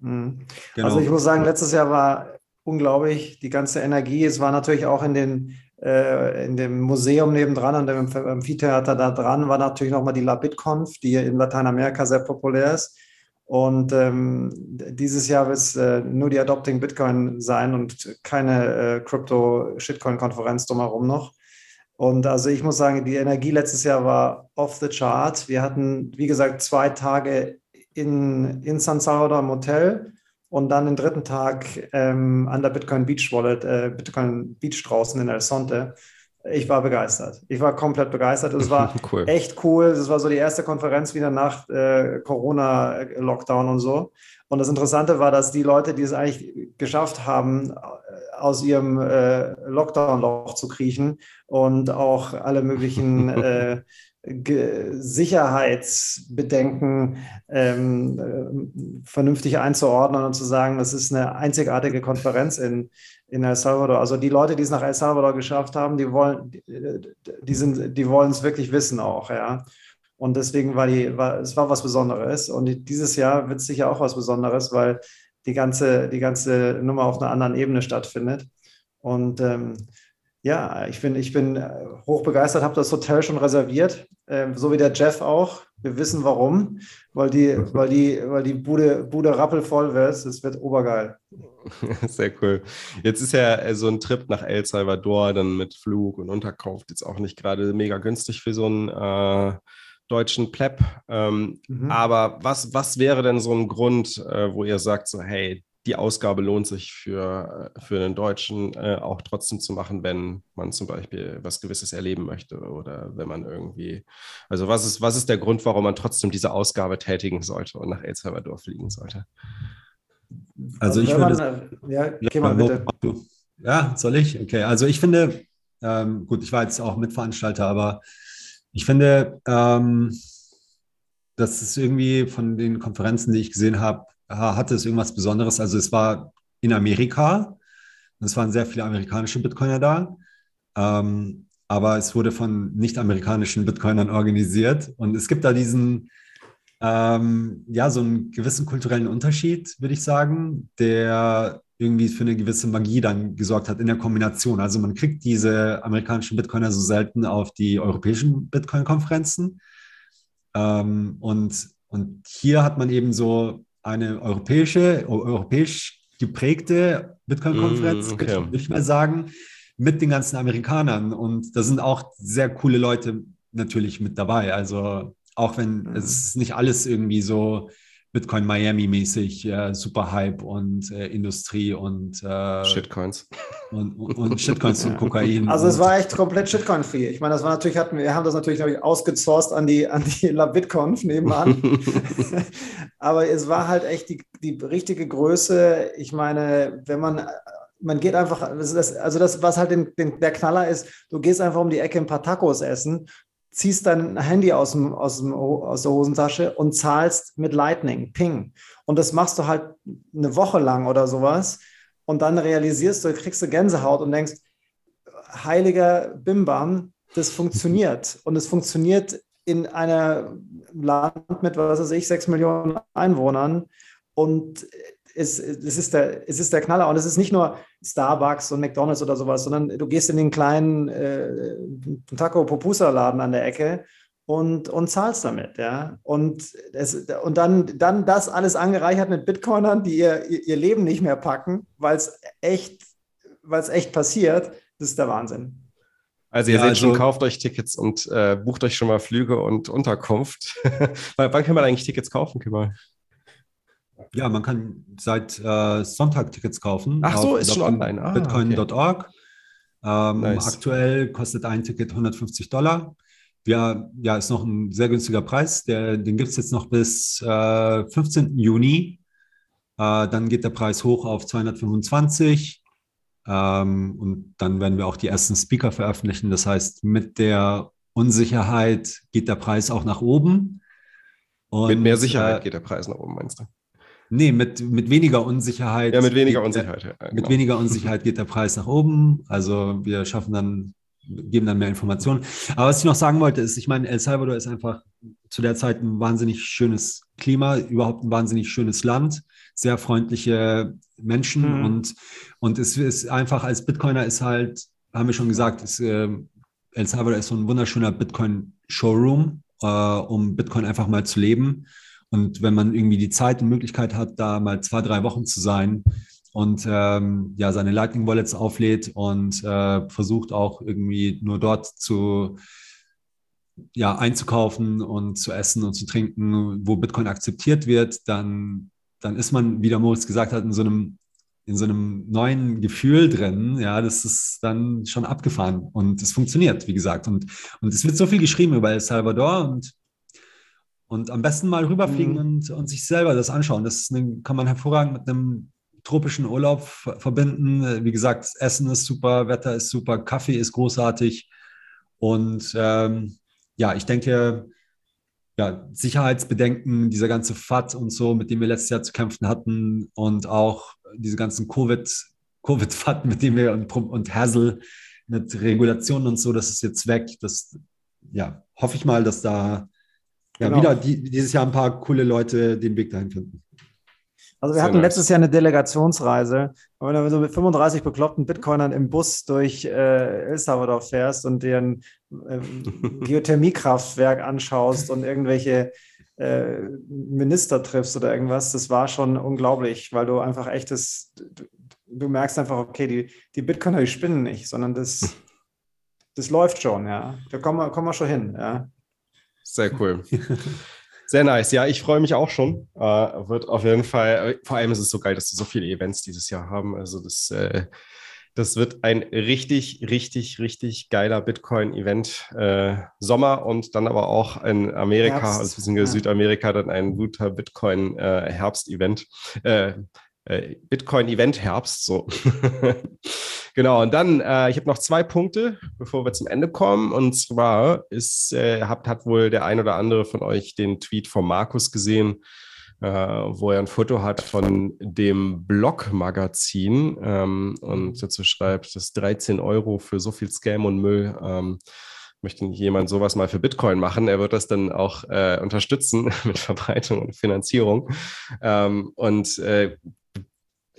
Mhm. Genau. Also ich muss sagen, letztes Jahr war unglaublich, die ganze Energie. Es war natürlich auch in, den, äh, in dem Museum nebendran, an dem Amph- Amphitheater da dran, war natürlich nochmal die LabitConf, die in Lateinamerika sehr populär ist. Und ähm, dieses Jahr wird es äh, nur die Adopting Bitcoin sein und keine äh, Crypto-Shitcoin-Konferenz drumherum noch. Und also ich muss sagen, die Energie letztes Jahr war off the chart. Wir hatten, wie gesagt, zwei Tage in, in San Salvador im Hotel und dann den dritten Tag ähm, an der Bitcoin Beach Wallet, äh, Bitcoin Beach draußen in El Sonte. Ich war begeistert. Ich war komplett begeistert. Es war [laughs] cool. echt cool. Das war so die erste Konferenz wieder nach äh, Corona-Lockdown und so. Und das Interessante war, dass die Leute, die es eigentlich geschafft haben, aus ihrem äh, Lockdown-Loch zu kriechen und auch alle möglichen [laughs] äh, Sicherheitsbedenken ähm, äh, vernünftig einzuordnen und zu sagen, das ist eine einzigartige Konferenz in, in El Salvador. Also die Leute, die es nach El Salvador geschafft haben, die wollen, die, die sind, die wollen es wirklich wissen auch, ja. Und deswegen war die, war, es war was Besonderes. Und dieses Jahr wird es sicher auch was Besonderes, weil die ganze, die ganze Nummer auf einer anderen Ebene stattfindet. Und ähm, ja, ich bin, ich bin äh, hoch begeistert, habe das Hotel schon reserviert, ähm, so wie der Jeff auch. Wir wissen warum, weil die, weil die, weil die Bude, Bude rappelvoll wird. Es wird obergeil. [laughs] Sehr cool. Jetzt ist ja äh, so ein Trip nach El Salvador dann mit Flug und Unterkunft jetzt auch nicht gerade mega günstig für so einen äh, deutschen Pleb. Ähm, Mhm. Aber was, was wäre denn so ein Grund, äh, wo ihr sagt, so, hey, die Ausgabe lohnt sich für, äh, für einen Deutschen äh, auch trotzdem zu machen, wenn man zum Beispiel was Gewisses erleben möchte oder wenn man irgendwie, also was ist, was ist der Grund, warum man trotzdem diese Ausgabe tätigen sollte und nach El Salvador fliegen sollte? Also ich wenn würde man, ja, geh mal bitte. Ja, soll ich? Okay, also ich finde, ähm, gut, ich war jetzt auch Mitveranstalter, aber ich finde, ähm, das ist irgendwie von den Konferenzen, die ich gesehen habe, hatte es irgendwas Besonderes. Also es war in Amerika, es waren sehr viele amerikanische Bitcoiner da, ähm, aber es wurde von nicht-amerikanischen Bitcoinern organisiert. Und es gibt da diesen, ähm, ja, so einen gewissen kulturellen Unterschied, würde ich sagen, der irgendwie für eine gewisse Magie dann gesorgt hat in der Kombination. Also man kriegt diese amerikanischen Bitcoiner so selten auf die europäischen Bitcoin-Konferenzen. Ähm, und, und hier hat man eben so eine europäische, europäisch geprägte Bitcoin-Konferenz, mm, okay. würde ich mal sagen, mit den ganzen Amerikanern. Und da sind auch sehr coole Leute natürlich mit dabei. Also auch wenn mhm. es nicht alles irgendwie so Bitcoin Miami mäßig, äh, super Hype und äh, Industrie und äh, Shitcoins. Und, und, und Shitcoins und [laughs] Kokain. Also es war echt komplett Shitcoin-free. Ich meine, das war natürlich, hatten, wir haben das natürlich, ich, ausgesourced an die, an die LabBitConf nebenan. [laughs] Aber es war halt echt die, die richtige Größe. Ich meine, wenn man man geht einfach, also das, was halt den, den, der Knaller ist, du gehst einfach um die Ecke ein paar Tacos essen ziehst dein Handy aus, dem, aus, dem, aus der Hosentasche und zahlst mit Lightning, Ping. Und das machst du halt eine Woche lang oder sowas. Und dann realisierst du, kriegst du Gänsehaut und denkst, heiliger Bimbam, das funktioniert. Und es funktioniert in einem Land mit, was weiß ich, sechs Millionen Einwohnern. Und es, es, ist der, es ist der Knaller. Und es ist nicht nur Starbucks und McDonalds oder sowas, sondern du gehst in den kleinen äh, Taco-Popusa-Laden an der Ecke und, und zahlst damit. Ja? Und, es, und dann, dann das alles angereichert mit Bitcoinern, die ihr, ihr Leben nicht mehr packen, weil es echt, echt passiert, das ist der Wahnsinn. Also ihr ja, seht also, schon, kauft euch Tickets und äh, bucht euch schon mal Flüge und Unterkunft. [laughs] Wann kann man eigentlich Tickets kaufen, Kimal? Ja, man kann seit äh, Sonntag Tickets kaufen. Ach so, ist schon online. Ah, Bitcoin.org. Okay. Ähm, nice. Aktuell kostet ein Ticket 150 Dollar. Ja, ja, ist noch ein sehr günstiger Preis. Der, den gibt es jetzt noch bis äh, 15. Juni. Äh, dann geht der Preis hoch auf 225. Ähm, und dann werden wir auch die ersten Speaker veröffentlichen. Das heißt, mit der Unsicherheit geht der Preis auch nach oben. Und, mit mehr Sicherheit äh, geht der Preis nach oben, meinst du? Nee, mit, mit weniger Unsicherheit. Ja, mit weniger Unsicherheit. Ja, genau. Mit weniger Unsicherheit geht der Preis nach oben. Also wir schaffen dann, geben dann mehr Informationen. Aber was ich noch sagen wollte, ist, ich meine, El Salvador ist einfach zu der Zeit ein wahnsinnig schönes Klima, überhaupt ein wahnsinnig schönes Land, sehr freundliche Menschen mhm. und, und es ist einfach als Bitcoiner ist halt, haben wir schon gesagt, ist, äh, El Salvador ist so ein wunderschöner Bitcoin-Showroom, äh, um Bitcoin einfach mal zu leben. Und wenn man irgendwie die Zeit und Möglichkeit hat, da mal zwei, drei Wochen zu sein und ähm, ja, seine Lightning Wallets auflädt und äh, versucht auch irgendwie nur dort zu ja, einzukaufen und zu essen und zu trinken, wo Bitcoin akzeptiert wird, dann, dann ist man, wie der Moritz gesagt hat, in so einem in so einem neuen Gefühl drin, ja, das ist dann schon abgefahren und es funktioniert, wie gesagt. Und, und es wird so viel geschrieben über El Salvador und und am besten mal rüberfliegen mhm. und, und sich selber das anschauen. Das eine, kann man hervorragend mit einem tropischen Urlaub verbinden. Wie gesagt, Essen ist super, Wetter ist super, Kaffee ist großartig. Und ähm, ja, ich denke, ja, Sicherheitsbedenken, dieser ganze FAT und so, mit dem wir letztes Jahr zu kämpfen hatten und auch diese ganzen Covid, Covid-FAT, mit dem wir und, und Hassel mit Regulationen und so, das ist jetzt weg. Das, ja, hoffe ich mal, dass da ja, genau. wieder die, dieses Jahr ein paar coole Leute den Weg dahin finden. Also wir Sehr hatten nice. letztes Jahr eine Delegationsreise. Und wenn du so mit 35 bekloppten Bitcoinern im Bus durch äh, El Salvador fährst und dir ein äh, [laughs] Geothermiekraftwerk anschaust und irgendwelche äh, Minister triffst oder irgendwas, das war schon unglaublich, weil du einfach echtes, du, du merkst einfach, okay, die, die Bitcoiner, die spinnen nicht, sondern das, das läuft schon, ja. Da kommen wir, kommen wir schon hin, ja. Sehr cool. [laughs] Sehr nice. Ja, ich freue mich auch schon. Äh, wird auf jeden Fall, vor allem ist es so geil, dass wir so viele Events dieses Jahr haben. Also das, äh, das wird ein richtig, richtig, richtig geiler Bitcoin-Event. Äh, Sommer und dann aber auch in Amerika, Herbst. also beziehungsweise ja. Südamerika, dann ein guter Bitcoin-Herbst-Event. Äh, Bitcoin-Event-Herbst. So. [laughs] genau, und dann, äh, ich habe noch zwei Punkte, bevor wir zum Ende kommen. Und zwar ist, äh, habt, hat wohl der ein oder andere von euch den Tweet von Markus gesehen, äh, wo er ein Foto hat von dem Blog-Magazin ähm, und dazu schreibt, das 13 Euro für so viel Scam und Müll. Ähm, möchte nicht jemand sowas mal für Bitcoin machen, er wird das dann auch äh, unterstützen [laughs] mit Verbreitung und Finanzierung. Ähm, und äh,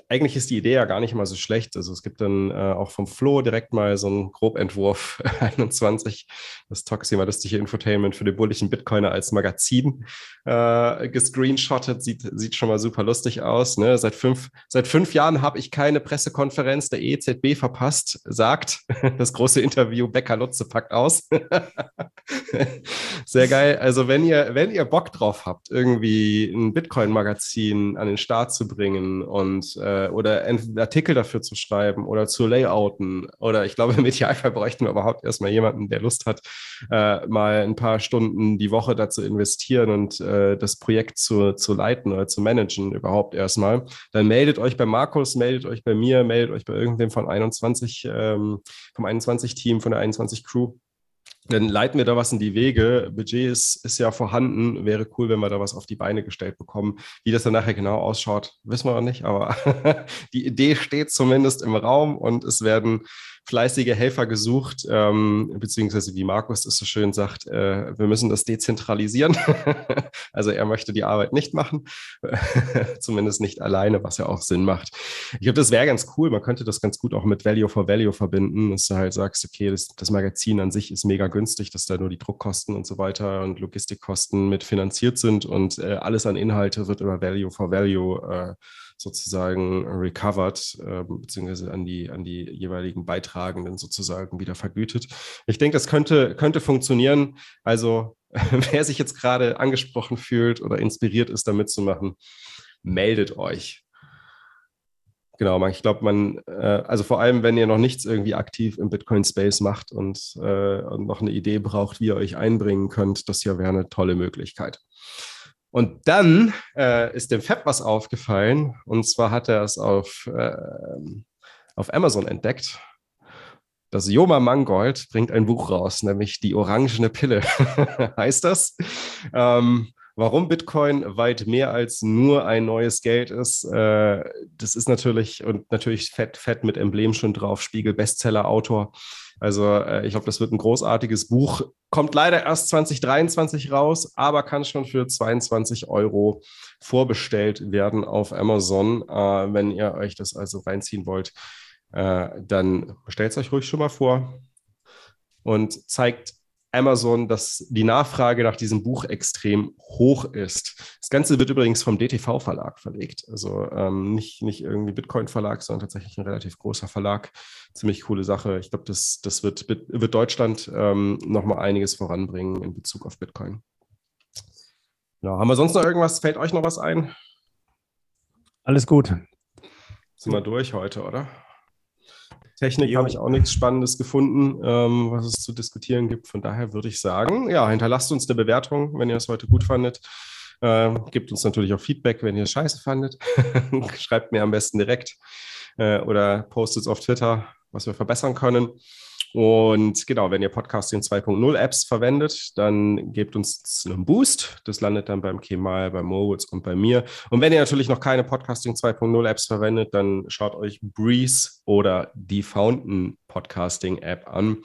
eigentlich ist die Idee ja gar nicht mal so schlecht. Also es gibt dann äh, auch vom Flo direkt mal so einen Grobentwurf [laughs] 21, das toximalistische Infotainment für den bulligen Bitcoiner als Magazin äh, gescreenshottet. Sieht, sieht schon mal super lustig aus. Ne? Seit, fünf, seit fünf Jahren habe ich keine Pressekonferenz der EZB verpasst, sagt [laughs] das große Interview Becker Lutze packt aus. [laughs] Sehr geil. Also wenn ihr, wenn ihr Bock drauf habt, irgendwie ein Bitcoin-Magazin an den Start zu bringen und äh, äh, oder einen Artikel dafür zu schreiben oder zu layouten. Oder ich glaube, im Idealfall bräuchten wir überhaupt erstmal jemanden, der Lust hat, äh, mal ein paar Stunden die Woche dazu investieren und äh, das Projekt zu, zu leiten oder zu managen überhaupt erstmal. Dann meldet euch bei Markus, meldet euch bei mir, meldet euch bei irgendwem von 21, ähm, vom 21-Team, von der 21 Crew dann leiten wir da was in die Wege. Budget ist, ist ja vorhanden. Wäre cool, wenn wir da was auf die Beine gestellt bekommen. Wie das dann nachher genau ausschaut, wissen wir noch nicht. Aber [laughs] die Idee steht zumindest im Raum und es werden fleißige Helfer gesucht, ähm, beziehungsweise wie Markus es so schön sagt, äh, wir müssen das dezentralisieren. [laughs] also er möchte die Arbeit nicht machen, [laughs] zumindest nicht alleine, was ja auch Sinn macht. Ich glaube, das wäre ganz cool. Man könnte das ganz gut auch mit Value for Value verbinden, dass du halt sagst, okay, das, das Magazin an sich ist mega günstig, dass da nur die Druckkosten und so weiter und Logistikkosten mit finanziert sind und äh, alles an Inhalte wird über Value for Value äh, sozusagen recovered, äh, beziehungsweise an die, an die jeweiligen Beitragenden sozusagen wieder vergütet. Ich denke, das könnte, könnte funktionieren. Also [laughs] wer sich jetzt gerade angesprochen fühlt oder inspiriert ist, da mitzumachen, meldet euch. Genau, ich glaube, man, äh, also vor allem, wenn ihr noch nichts irgendwie aktiv im Bitcoin-Space macht und, äh, und noch eine Idee braucht, wie ihr euch einbringen könnt, das hier wäre eine tolle Möglichkeit. Und dann äh, ist dem Fab was aufgefallen. Und zwar hat er es auf, äh, auf Amazon entdeckt. Das Joma Mangold bringt ein Buch raus, nämlich die orangene Pille, [laughs] heißt das. Ähm, warum Bitcoin weit mehr als nur ein neues Geld ist, äh, das ist natürlich und natürlich fett, fett mit Emblem schon drauf, Spiegel Bestseller Autor. Also äh, ich glaube, das wird ein großartiges Buch. Kommt leider erst 2023 raus, aber kann schon für 22 Euro vorbestellt werden auf Amazon. Äh, wenn ihr euch das also reinziehen wollt, äh, dann bestellt es euch ruhig schon mal vor und zeigt Amazon, dass die Nachfrage nach diesem Buch extrem hoch ist. Das Ganze wird übrigens vom DTV-Verlag verlegt. Also ähm, nicht, nicht irgendwie Bitcoin-Verlag, sondern tatsächlich ein relativ großer Verlag. Ziemlich coole Sache. Ich glaube, das, das wird, wird Deutschland ähm, nochmal einiges voranbringen in Bezug auf Bitcoin. Genau. Haben wir sonst noch irgendwas? Fällt euch noch was ein? Alles gut. Sind wir durch heute, oder? Technik habe ich auch nichts Spannendes gefunden, ähm, was es zu diskutieren gibt. Von daher würde ich sagen, ja, hinterlasst uns eine Bewertung, wenn ihr es heute gut fandet. Ähm, gebt uns natürlich auch Feedback, wenn ihr es scheiße fandet. [laughs] Schreibt mir am besten direkt äh, oder postet es auf Twitter, was wir verbessern können. Und genau, wenn ihr Podcasting 2.0 Apps verwendet, dann gebt uns einen Boost. Das landet dann beim Kemal, bei Moritz und bei mir. Und wenn ihr natürlich noch keine Podcasting 2.0 Apps verwendet, dann schaut euch Breeze oder die Fountain Podcasting App an.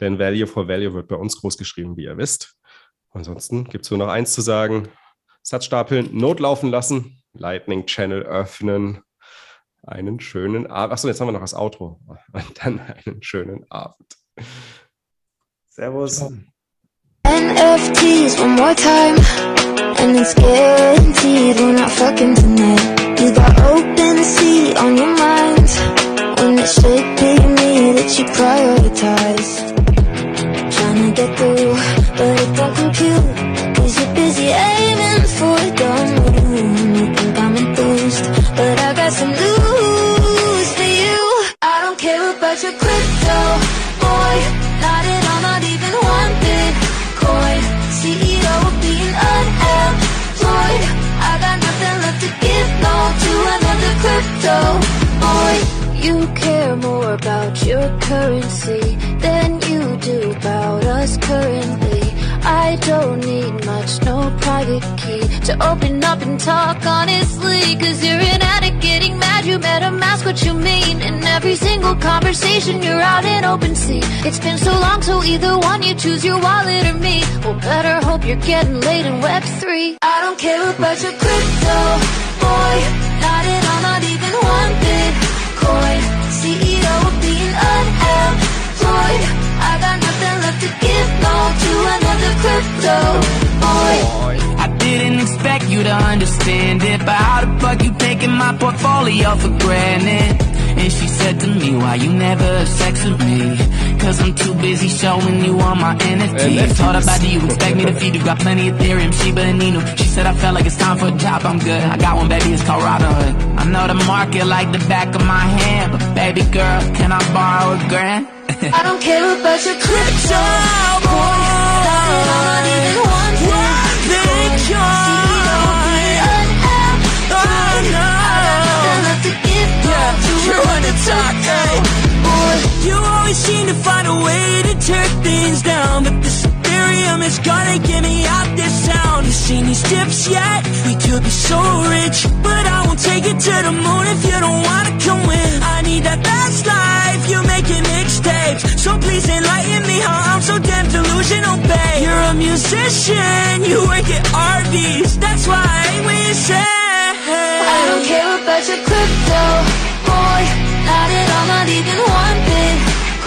Denn Value for Value wird bei uns groß geschrieben, wie ihr wisst. Ansonsten gibt es nur noch eins zu sagen. Satzstapeln, Notlaufen lassen, Lightning Channel öffnen einen schönen Abend. Achso, jetzt haben wir noch das Outro. Und dann einen schönen Abend. Servus. NFTs one more time And it's guaranteed we're not fucking tonight You got open sea on your mind When it should be me that you prioritize Trying to get through, but it don't currency than you do about us currently. I don't need much, no private key to open up and talk honestly. Cause you're an addict getting mad, you better mask what you mean. In every single conversation, you're out in open sea. It's been so long, so either one, you choose your wallet or me. Well, better hope you're getting laid in Web3. I don't care about your crypto, boy. Another crypto boy. I didn't expect you to understand it, but how the fuck you taking my portfolio for granted? And she said to me, why you never have sex with me? Cause I'm too busy showing you all my NFTs. Told her about do you expect me to feed you? Got plenty of Ethereum, Shiba and Inu. She said I felt like it's time for a job, I'm good. I got one, baby, it's called Robinhood. I know the market like the back of my hand, but baby girl, can I borrow a grand? I don't care about your crypto boy. Seem to find a way to tear things down, but this Ethereum is gonna get me out this town. You seen these tips yet? We could be so rich, but I won't take it to the moon if you don't wanna come with. I need that fast life. You're making mixtapes, so please enlighten me how I'm so damn delusional, babe. You're a musician, you work at Arby's. That's why I hate when you say. I don't care about your crypto boy. Not at all, not even one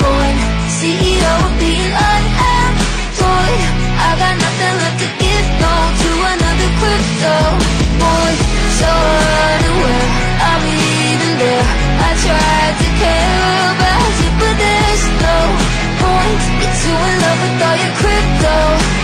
born CEO of being unemployed I got nothing left to give, no, to another crypto. Boy, so unaware, I'm even there. I tried to care about you, but there's no point. You're too in love with all your crypto.